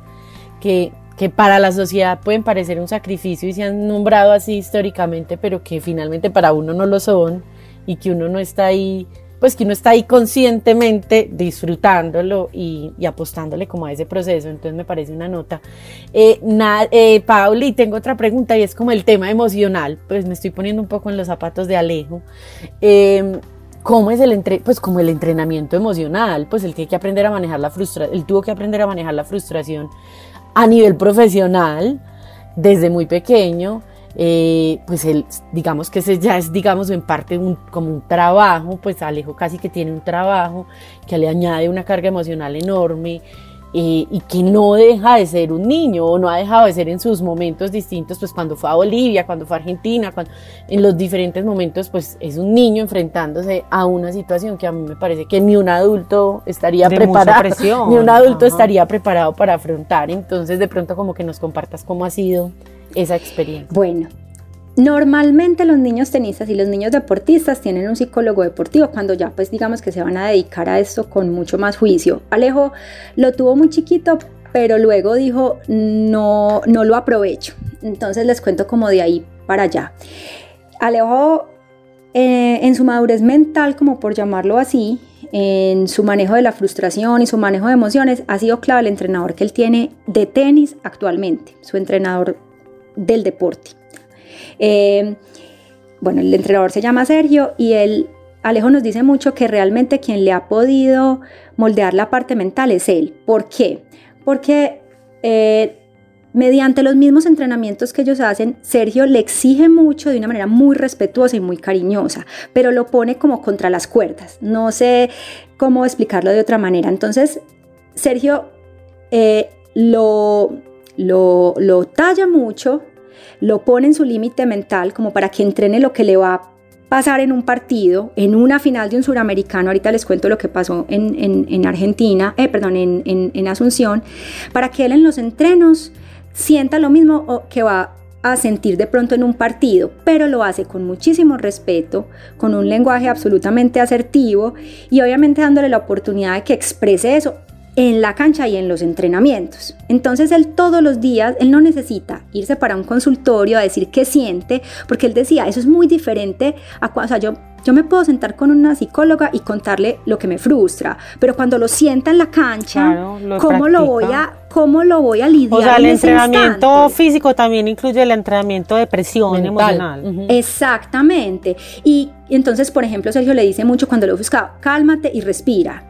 que, que, para la sociedad pueden parecer un sacrificio y se han nombrado así históricamente, pero que finalmente para uno no lo son y que uno no está ahí pues que uno está ahí conscientemente disfrutándolo y, apostándole como a ese proceso. Entonces me parece una nota. Eh, eh, Pauli, tengo otra pregunta y es como el tema emocional. Pues me estoy poniendo un poco en los zapatos de Alejo. Em, ¿Cómo es el entre, pues como el entrenamiento emocional? Pues él tiene que aprender a manejar la frustración, él tuvo que aprender a manejar la frustración a nivel profesional desde muy pequeño eh, pues él, digamos que ese ya es, digamos, en parte un, como un trabajo, pues Alejo casi que tiene un trabajo que le añade una carga emocional enorme. eh, y que no deja de ser un niño o no ha dejado de ser en sus momentos distintos, pues cuando fue a Bolivia, cuando fue a Argentina, cuando, en los diferentes momentos, pues es un niño enfrentándose a una situación que a mí me parece que ni un adulto estaría preparado, ni un adulto estaría preparado para afrontar. Entonces, de pronto como que nos compartas cómo ha sido esa experiencia.
Bueno, Normalmente los niños tenistas y los niños deportistas tienen un psicólogo deportivo cuando ya pues digamos que se van a dedicar a esto con mucho más juicio. Alejo lo tuvo muy chiquito, pero luego dijo no, no lo aprovecho. Entonces les cuento como de ahí para allá. Alejo eh, en su madurez mental, como por llamarlo así, en su manejo de la frustración y su manejo de emociones, ha sido clave el entrenador que él tiene de tenis actualmente, su entrenador del deporte. Eh, bueno, el entrenador se llama Sergio y él, Alejo nos dice mucho que realmente quien le ha podido moldear la parte mental es él. ¿Por qué? Porque eh, mediante los mismos entrenamientos que ellos hacen, Sergio le exige mucho de una manera muy respetuosa y muy cariñosa, pero lo pone como contra las cuerdas. No sé cómo explicarlo de otra manera. Entonces, Sergio eh, lo, lo, lo talla mucho, lo pone en su límite mental como para que entrene lo que le va a pasar en un partido, en una final de un suramericano, ahorita les cuento lo que pasó en, Argentina, eh, perdón, en, en, Asunción, para que él en los entrenos sienta lo mismo que va a sentir de pronto en un partido, pero lo hace con muchísimo respeto, con un lenguaje absolutamente asertivo y obviamente dándole la oportunidad de que exprese eso en la cancha y en los entrenamientos. Entonces él todos los días, él no necesita irse para un consultorio a decir qué siente, porque él decía, eso es muy diferente a cuando, o sea, yo, yo me puedo sentar con una psicóloga y contarle lo que me frustra, pero cuando lo sienta en la cancha, ¿cómo lo voy a cómo lo voy a lidiar?
O sea, el entrenamiento físico también incluye el entrenamiento de presión emocional.
Exactamente. Y, y entonces, por ejemplo, Sergio le dice mucho cuando lo busca, cálmate y respira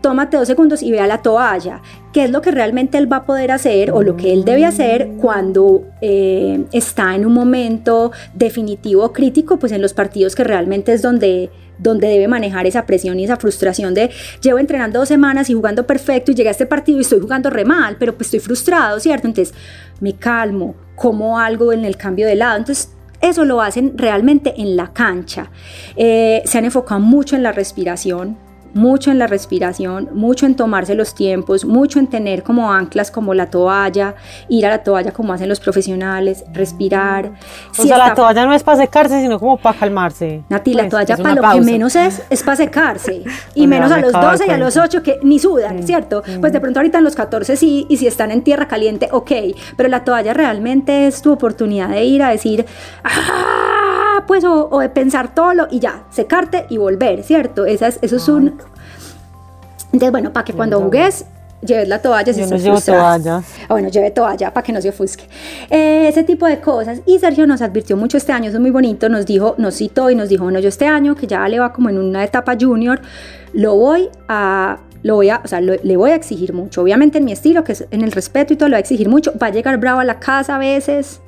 tómate dos segundos y ve a la toalla, qué es lo que realmente él va a poder hacer o lo que él debe hacer cuando eh, está en un momento definitivo crítico, pues en los partidos que realmente es donde donde debe manejar esa presión y esa frustración de llevo entrenando dos semanas y jugando perfecto y llegué a este partido y estoy jugando re mal, pero pues estoy frustrado, ¿cierto? Entonces me calmo, como algo en el cambio de lado. Entonces eso lo hacen realmente en la cancha. Eh, se han enfocado mucho en la respiración, mucho en la respiración, mucho en tomarse los tiempos, mucho en tener como anclas como la toalla, ir a la toalla como hacen los profesionales, respirar.
O sea, la toalla no es para secarse, sino como para calmarse.
Nati, la pues, toalla para lo que menos es, es para secarse. y menos a los 12 y a los 8 que ni sudan, ¿cierto? Pues de pronto ahorita en los 14 sí, y si están en tierra caliente, ok. Pero la toalla realmente es tu oportunidad de ir a decir, ¡ah! Pues o, de pensar todo lo, y ya, secarte y volver, ¿cierto? Esa es, eso es un entonces, bueno, para que cuando jugues lleves la toalla si
Yo no llevo toalla. Ah,
bueno, lleve toalla para que no se ofusque. Eh, ese tipo de cosas. Y Sergio nos advirtió mucho este año, eso es muy bonito, nos dijo, nos citó y nos dijo, bueno, yo este año, que ya le va como en una etapa junior, lo voy a lo voy a, o sea, le voy a exigir mucho. Obviamente en mi estilo, que es en el respeto y todo, lo voy a exigir mucho. Va a llegar bravo a la casa a veces,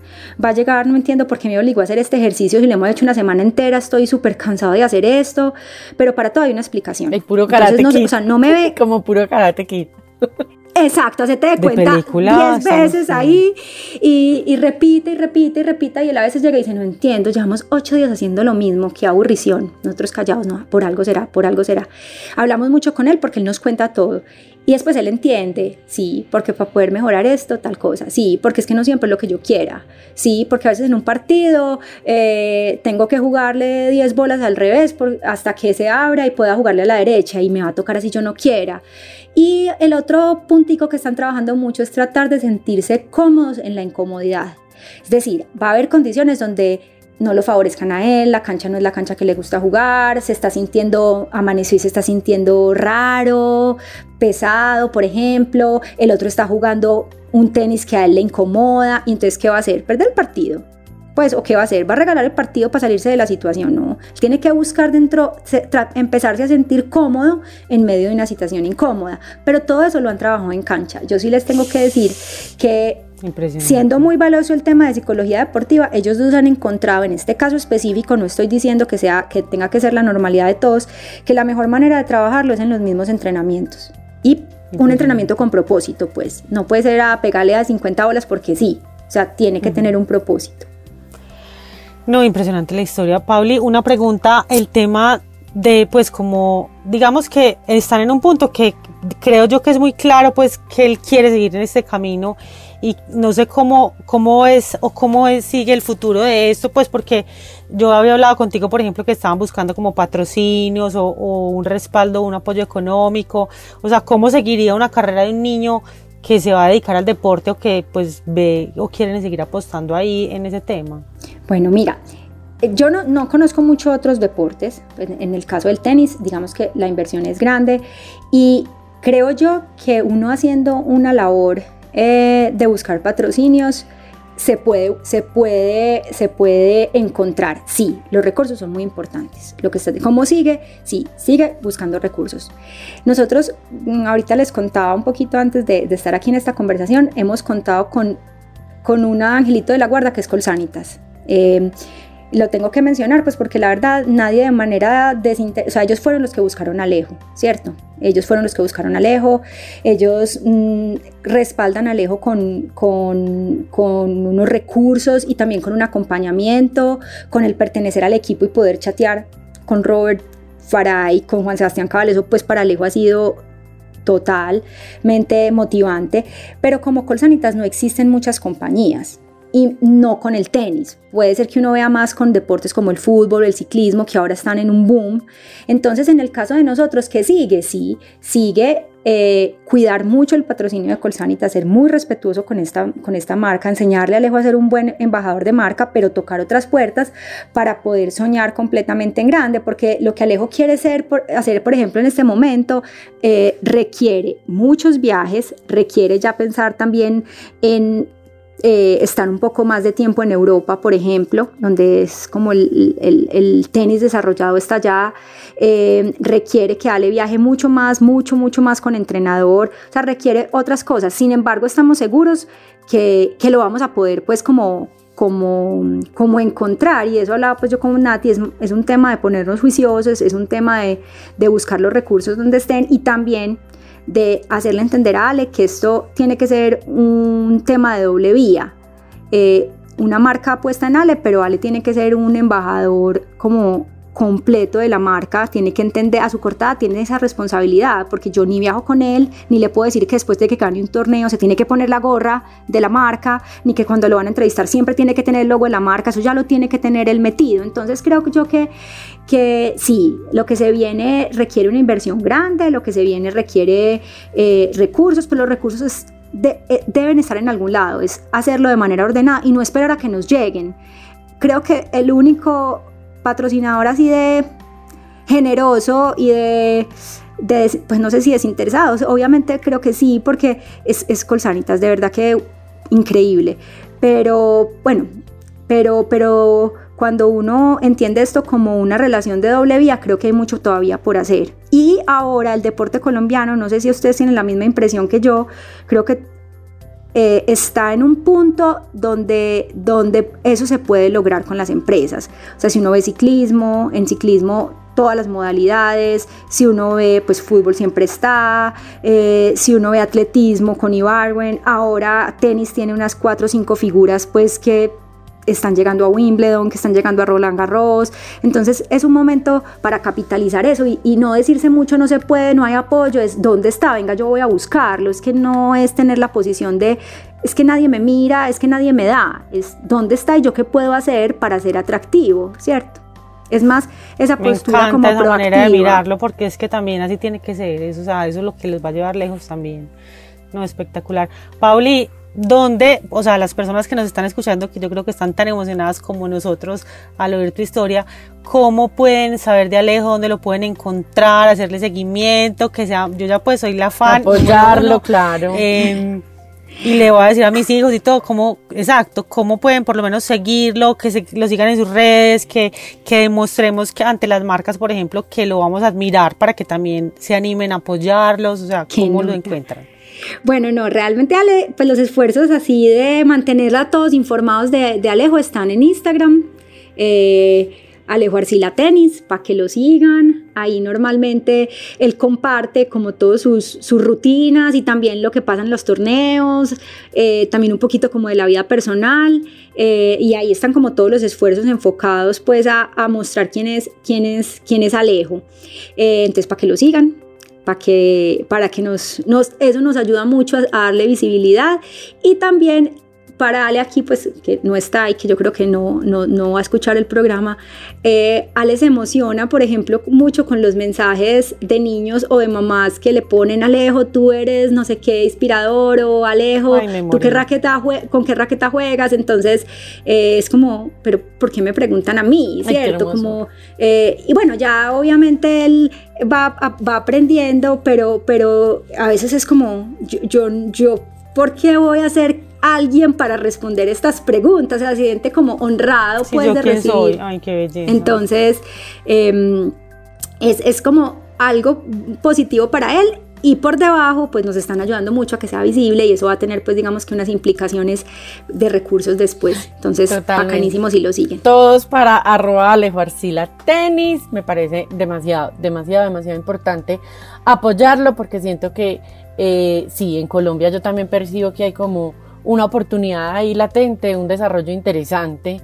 va a llegar, no entiendo por qué me obligó a hacer este ejercicio si le hemos hecho una semana entera, estoy súper cansado de hacer esto, pero para todo hay una explicación.
El puro karate
no, O sea, no me ve...
Como puro karate kid.
Exacto, se te de cuenta diez veces ahí y, y, repite y repite y repite y él a veces llega y dice, no entiendo, llevamos ocho días haciendo lo mismo, qué aburrición, nosotros callados, no, por algo será, por algo será. Hablamos mucho con él porque él nos cuenta todo y después él entiende, sí, porque para poder mejorar esto, tal cosa, sí, porque es que no siempre es lo que yo quiera, sí, porque a veces en un partido eh, tengo que jugarle 10 bolas al revés hasta que se abra y pueda jugarle a la derecha y me va a tocar así yo no quiera. Y el otro puntico que están trabajando mucho es tratar de sentirse cómodos en la incomodidad. Es decir, va a haber condiciones donde no lo favorezcan a él, la cancha no es la cancha que le gusta jugar, se está sintiendo, amaneció y se está sintiendo raro, pesado, por ejemplo, el otro está jugando un tenis que a él le incomoda, y entonces ¿qué va a hacer? Perder el partido. Pues, ¿o qué va a hacer? ¿Va a regalar el partido para salirse de la situación? No. Tiene que buscar dentro, empezarse a sentir cómodo en medio de una situación incómoda. Pero todo eso lo han trabajado en cancha. Yo sí les tengo que decir que Siendo muy valioso el tema de psicología deportiva, ellos dos han encontrado, en este caso específico, no estoy diciendo que, sea, que tenga que ser la normalidad de todos, que la mejor manera de trabajarlo es en los mismos entrenamientos. Y un entrenamiento con propósito, pues. No puede ser a pegarle a 50 bolas porque sí. O sea, tiene que tener un propósito.
No, impresionante la historia. Pauli, una pregunta, el tema de pues como digamos que están en un punto que creo yo que es muy claro pues que él quiere seguir en este camino y no sé cómo, cómo es o cómo es, sigue el futuro de esto, pues porque yo había hablado contigo, por ejemplo, que estaban buscando como patrocinios o, un respaldo, un apoyo económico, o sea, cómo seguiría una carrera de un niño que se va a dedicar al deporte o que pues ve o quieren seguir apostando ahí en ese tema.
Bueno, mira, yo no, no, conozco mucho otros deportes. En el caso del tenis, digamos que la inversión es grande y creo yo que uno haciendo una labor eh, de buscar patrocinios se puede, se, puede, se puede encontrar. Sí, los recursos son muy importantes. Lo que está, ¿Cómo sigue? Sí, sigue buscando recursos. Nosotros, mm, ahorita les contaba un poquito antes de, estar aquí en esta conversación, hemos contado con, con un angelito de la guarda que es Colsanitas. Eh, lo tengo que mencionar, pues porque la verdad nadie de manera desinteresada, ellos fueron los que buscaron a Alejo, ¿cierto? Ellos fueron los que buscaron a Alejo, ellos mm, respaldan a Alejo con, con, con, unos recursos y también con un acompañamiento, con el pertenecer al equipo y poder chatear con Robert Faray, con Juan Sebastián Cabal, eso pues para Alejo ha sido totalmente motivante, pero como Colsanitas no existen muchas compañías, y no con el tenis. Puede ser que uno vea más con deportes como el fútbol, el ciclismo, que ahora están en un boom. Entonces, en el caso de nosotros, ¿qué sigue? Sí, sigue eh, cuidar mucho el patrocinio de Colsanita, ser muy respetuoso con esta, con esta marca, enseñarle a Alejo a ser un buen embajador de marca, pero tocar otras puertas para poder soñar completamente en grande, porque lo que Alejo quiere ser, hacer, por ejemplo, en este momento, eh, requiere muchos viajes, requiere ya pensar también en eh, estar un poco más de tiempo en Europa, por ejemplo, donde es como el, tenis desarrollado está allá, eh, requiere que Ale viaje mucho más, mucho, mucho más con entrenador, o sea, requiere otras cosas. Sin embargo, estamos seguros que, que lo vamos a poder pues como como, como encontrar, y eso hablaba pues yo como Nati, es, es un tema de ponernos juiciosos, es un tema de, de buscar los recursos donde estén y también de hacerle entender a Ale que esto tiene que ser un tema de doble vía. Eh, una marca puesta en Ale, pero Ale tiene que ser un embajador como completo de la marca, tiene que entender a su cortada, tiene esa responsabilidad, porque yo ni viajo con él, ni le puedo decir que después de que gane un torneo se tiene que poner la gorra de la marca, ni que cuando lo van a entrevistar siempre tiene que tener el logo de la marca, eso ya lo tiene que tener él metido. Entonces creo yo que, que sí, lo que se viene requiere una inversión grande, lo que se viene requiere eh, recursos, pero los recursos eh, deben estar en algún lado, es hacerlo de manera ordenada y no esperar a que nos lleguen. Creo que el único patrocinador así de generoso y de, pues no sé si desinteresados, obviamente creo que sí, porque es, es Colsanitas, de verdad que increíble. Pero bueno, pero, pero cuando uno entiende esto como una relación de doble vía, creo que hay mucho todavía por hacer. Y ahora el deporte colombiano, no sé si ustedes tienen la misma impresión que yo, creo que eh, está en un punto donde, donde eso se puede lograr con las empresas. O sea, si uno ve ciclismo, en ciclismo todas las modalidades, si uno ve pues fútbol siempre está, eh, si uno ve atletismo con Ibarwen, ahora tenis tiene unas cuatro o cinco figuras pues que están llegando a Wimbledon, que están llegando a Roland Garros. Entonces es un momento para capitalizar eso y, no decirse mucho no se puede, no hay apoyo, es dónde está, venga, yo voy a buscarlo. Es que no es tener la posición de es que nadie me mira, es que nadie me da, es dónde está y yo qué puedo hacer para ser atractivo, ¿cierto? Es más esa postura como esa
manera de mirarlo porque es que también así tiene que ser, eso, o sea, eso es lo que les va a llevar lejos también. No, espectacular. Pauli, donde, o sea, las personas que nos están escuchando, que yo creo que están tan emocionadas como nosotros al oír tu historia, cómo pueden saber de Alejo, dónde lo pueden encontrar, hacerle seguimiento, que sea, yo ya pues soy la fan.
Apoyarlo, claro.
Em, y le voy a decir a mis hijos y todo, cómo, exacto, cómo pueden por lo menos seguirlo, que se, lo sigan en sus redes, que, que demostremos que ante las marcas, por ejemplo, que lo vamos a admirar para que también se animen a apoyarlos, o sea, cómo lo encuentran.
Bueno, no, realmente Ale, pues los esfuerzos así de mantenerla todos informados de, Alejo están en Instagram. Eh, Alejo Arcila Tenis, para que lo sigan. Ahí normalmente él comparte como todas sus, rutinas y también lo que pasa en los torneos, eh, también un poquito como de la vida personal. Eh, y ahí están como todos los esfuerzos enfocados pues a, a mostrar quién es, quién es, quién es Alejo. Eh, entonces, para que lo sigan, para que, para que nos, nos, eso nos ayuda mucho a, darle visibilidad y también para Ale aquí, pues que no está y que yo creo que no, no, no va a escuchar el programa, eh, Ale se emociona, por ejemplo, mucho con los mensajes de niños o de mamás que le ponen Alejo, tú eres no sé qué inspirador o Alejo, tú qué raqueta con qué raqueta juegas, entonces eh, es como, pero ¿por qué me preguntan a mí? ¿Cierto? como, eh, y bueno, ya obviamente él va, va aprendiendo, pero, pero a veces es como, yo, yo, yo ¿por qué voy a ser alguien para responder estas preguntas? El accidente como honrado
Sí,
pues de recibir.
soy. Ay, qué belleza.
Entonces, em, es, es como algo positivo para él y por debajo pues nos están ayudando mucho a que sea visible y eso va a tener pues digamos que unas implicaciones de recursos después. Entonces,
Totalmente.
bacanísimo si lo siguen.
Todos para arroba Alejo Arcila Tenis. Me parece demasiado, demasiado, demasiado importante apoyarlo porque siento que eh, sí, en Colombia yo también percibo que hay como una oportunidad ahí latente, un desarrollo interesante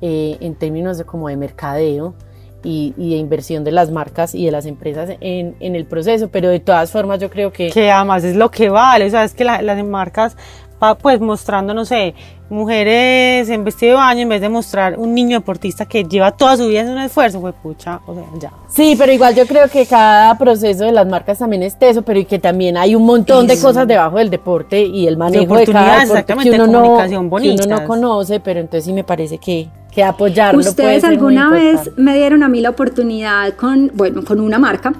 eh, en términos de como de mercadeo. Y, de inversión de las marcas y de las empresas en, en el proceso, pero de todas formas yo creo que
que además es lo que vale, o sea, es que la- las marcas, pa- pues mostrando, no sé, mujeres en vestido de baño en vez de mostrar un niño deportista que lleva toda su vida en un esfuerzo, fue pucha, o sea, ya.
Sí, pero igual yo creo que cada proceso de las marcas también es teso, pero y que también hay un montón de cosas debajo del deporte y el manejo de, cada
oportunidades,
deporte
exactamente,
que uno,
de
no, que uno no conoce, pero entonces sí me parece que, que apoyarlo puede
Ustedes alguna vez me dieron a mí la oportunidad con, bueno, con una marca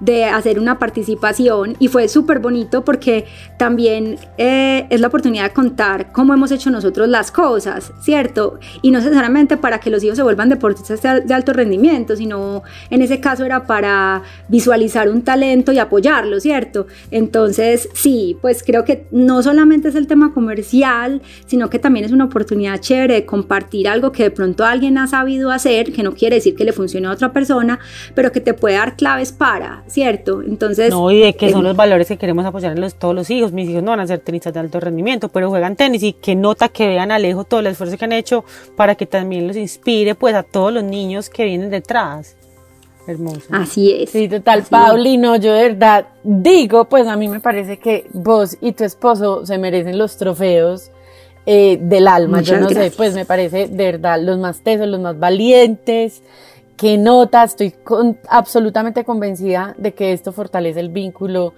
de hacer una participación y fue súper bonito porque también eh, es la oportunidad de contar cómo hemos hecho nosotros las cosas, ¿cierto? Y no necesariamente para que los hijos se vuelvan deportistas de, alto rendimiento, sino en ese caso era para visualizar un talento y apoyarlo, ¿cierto? Entonces, sí, pues creo que no solamente es el tema comercial, sino que también es una oportunidad chévere de compartir algo que de pronto alguien ha sabido hacer, que no quiere decir que le funcione a otra persona, pero que te puede dar claves para, ¿cierto? Entonces,
No, y de que son
eh,
los valores que queremos apoyar en los, todos los hijos. Mis hijos no van a ser tenistas de alto rendimiento, pero juegan tenis y que nota que vean a Alejo todo el esfuerzo que han hecho para que también los inspire pues a todos los niños que vienen detrás. Hermoso.
así es.
Sí, total. Paulino, yo de verdad digo, pues a mí me parece que vos y tu esposo se merecen los trofeos eh, del alma. yo no sé, pues me parece de verdad los más tesos, los más valientes. Que nota, estoy con- absolutamente convencida de que esto fortalece el vínculo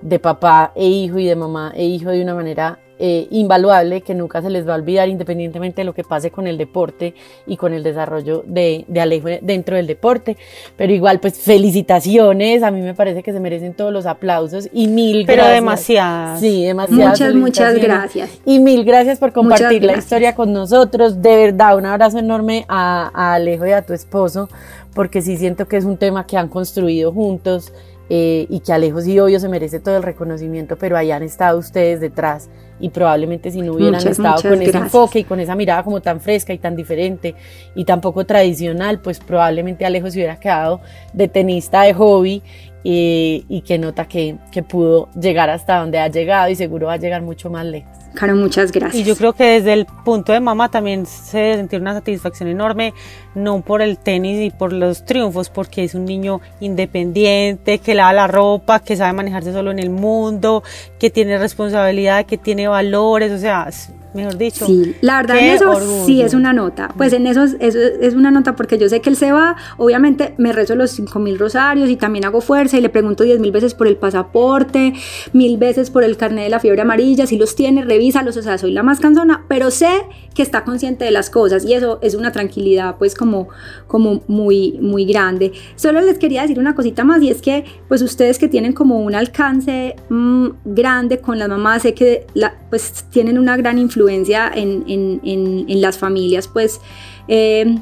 de papá e hijo y de mamá e hijo de una manera eh, invaluable que nunca se les va a olvidar independientemente de lo que pase con el deporte y con el desarrollo de, de Alejo dentro del deporte. Pero igual, pues felicitaciones, a mí me parece que se merecen todos los aplausos y mil
Pero
gracias.
demasiadas.
Sí, demasiadas.
Muchas, muchas gracias.
Y mil gracias por compartir
Muchas
la
gracias.
historia con nosotros. De verdad, un abrazo enorme a, a Alejo y a tu esposo, porque sí siento que es un tema que han construido juntos eh, y que Alejo sí, obvio, se merece todo el reconocimiento, pero ahí han estado ustedes detrás y probablemente si no hubieran
Muchas,
estado
muchas
con ese enfoque y con esa mirada como tan fresca y tan diferente y tan poco tradicional, pues probablemente Alejo se hubiera quedado de tenista de hobby eh, y que nota que, que pudo llegar hasta donde ha llegado y seguro va a llegar mucho más lejos.
Caro, muchas gracias.
Y yo creo que desde el punto de mamá también se debe sentir una satisfacción enorme, no por el tenis y por los triunfos, porque es un niño independiente, que lava la ropa, que sabe manejarse solo en el mundo, que tiene responsabilidad, que tiene valores, o sea, mejor dicho.
Sí, la verdad en eso
orgullo.
sí es una nota. Pues en eso es, eso es una nota porque yo sé que él se va, obviamente me rezo los cinco mil rosarios y también hago fuerza y le pregunto diez mil veces por el pasaporte, mil veces por el carnet de la fiebre amarilla, si los tiene, revísalos, o sea, soy la más cansona, pero sé que está consciente de las cosas y eso es una tranquilidad pues como, como muy, muy grande. Solo les quería decir una cosita más y es que pues ustedes que tienen como un alcance mm, grande con las mamás, sé que la- pues tienen una gran influencia en, en- en- en las familias, pues eh,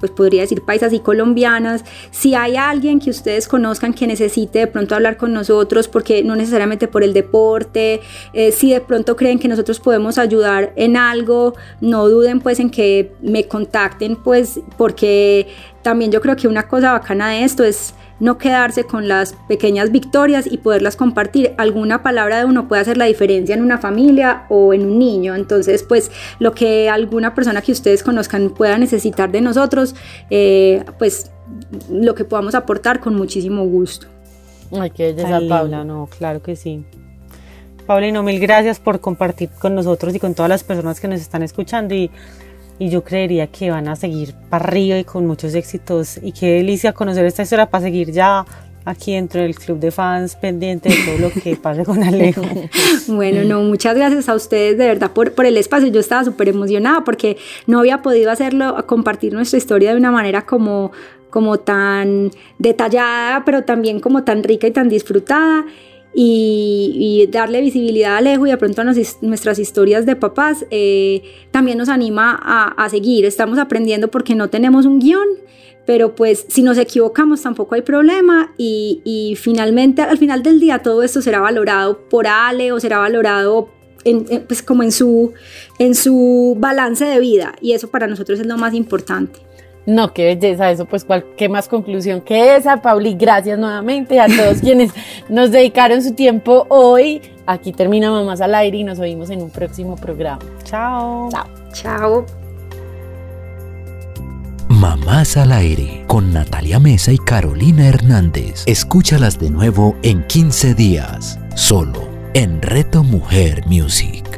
pues podría decir paisas y colombianas. Si hay alguien que ustedes conozcan que necesite de pronto hablar con nosotros, porque no necesariamente por el deporte, eh, si de pronto creen que nosotros podemos ayudar en algo, no duden pues en que me contacten, pues porque también yo creo que una cosa bacana de esto es no quedarse con las pequeñas victorias y poderlas compartir. Alguna palabra de uno puede hacer la diferencia en una familia o en un niño. Entonces, pues lo que alguna persona que ustedes conozcan pueda necesitar de nosotros, eh, pues lo que podamos aportar con muchísimo gusto.
Ay, qué belleza, Paula. No, claro que sí. Paulino, mil gracias por compartir con nosotros y con todas las personas que nos están escuchando y y yo creería que van a seguir para arriba y con muchos éxitos y qué delicia conocer esta historia para seguir ya aquí dentro del club de fans pendiente de todo lo que pase con Alejo.
bueno, no, muchas gracias a ustedes de verdad por, por el espacio. Yo estaba súper emocionada porque no había podido hacerlo, compartir nuestra historia de una manera como, como tan detallada, pero también como tan rica y tan disfrutada y, darle visibilidad a Alejo y de pronto a nuestras historias de papás eh, también nos anima a, seguir. Estamos aprendiendo porque no tenemos un guion, pero pues si nos equivocamos tampoco hay problema y, finalmente al final del día todo esto será valorado por Ale o será valorado pues como en su, en su balance de vida y eso para nosotros es lo más importante.
No, qué belleza eso, pues cuál, qué más conclusión que esa, Pauli, gracias nuevamente a todos quienes nos dedicaron su tiempo hoy. Aquí termina Mamás al Aire y nos oímos en un próximo programa.
Chao.
Chao. Chao.
Mamás al Aire con Natalia Mesa y Carolina Hernández. Escúchalas de nuevo en 15 días, solo en Reto Mujer Music.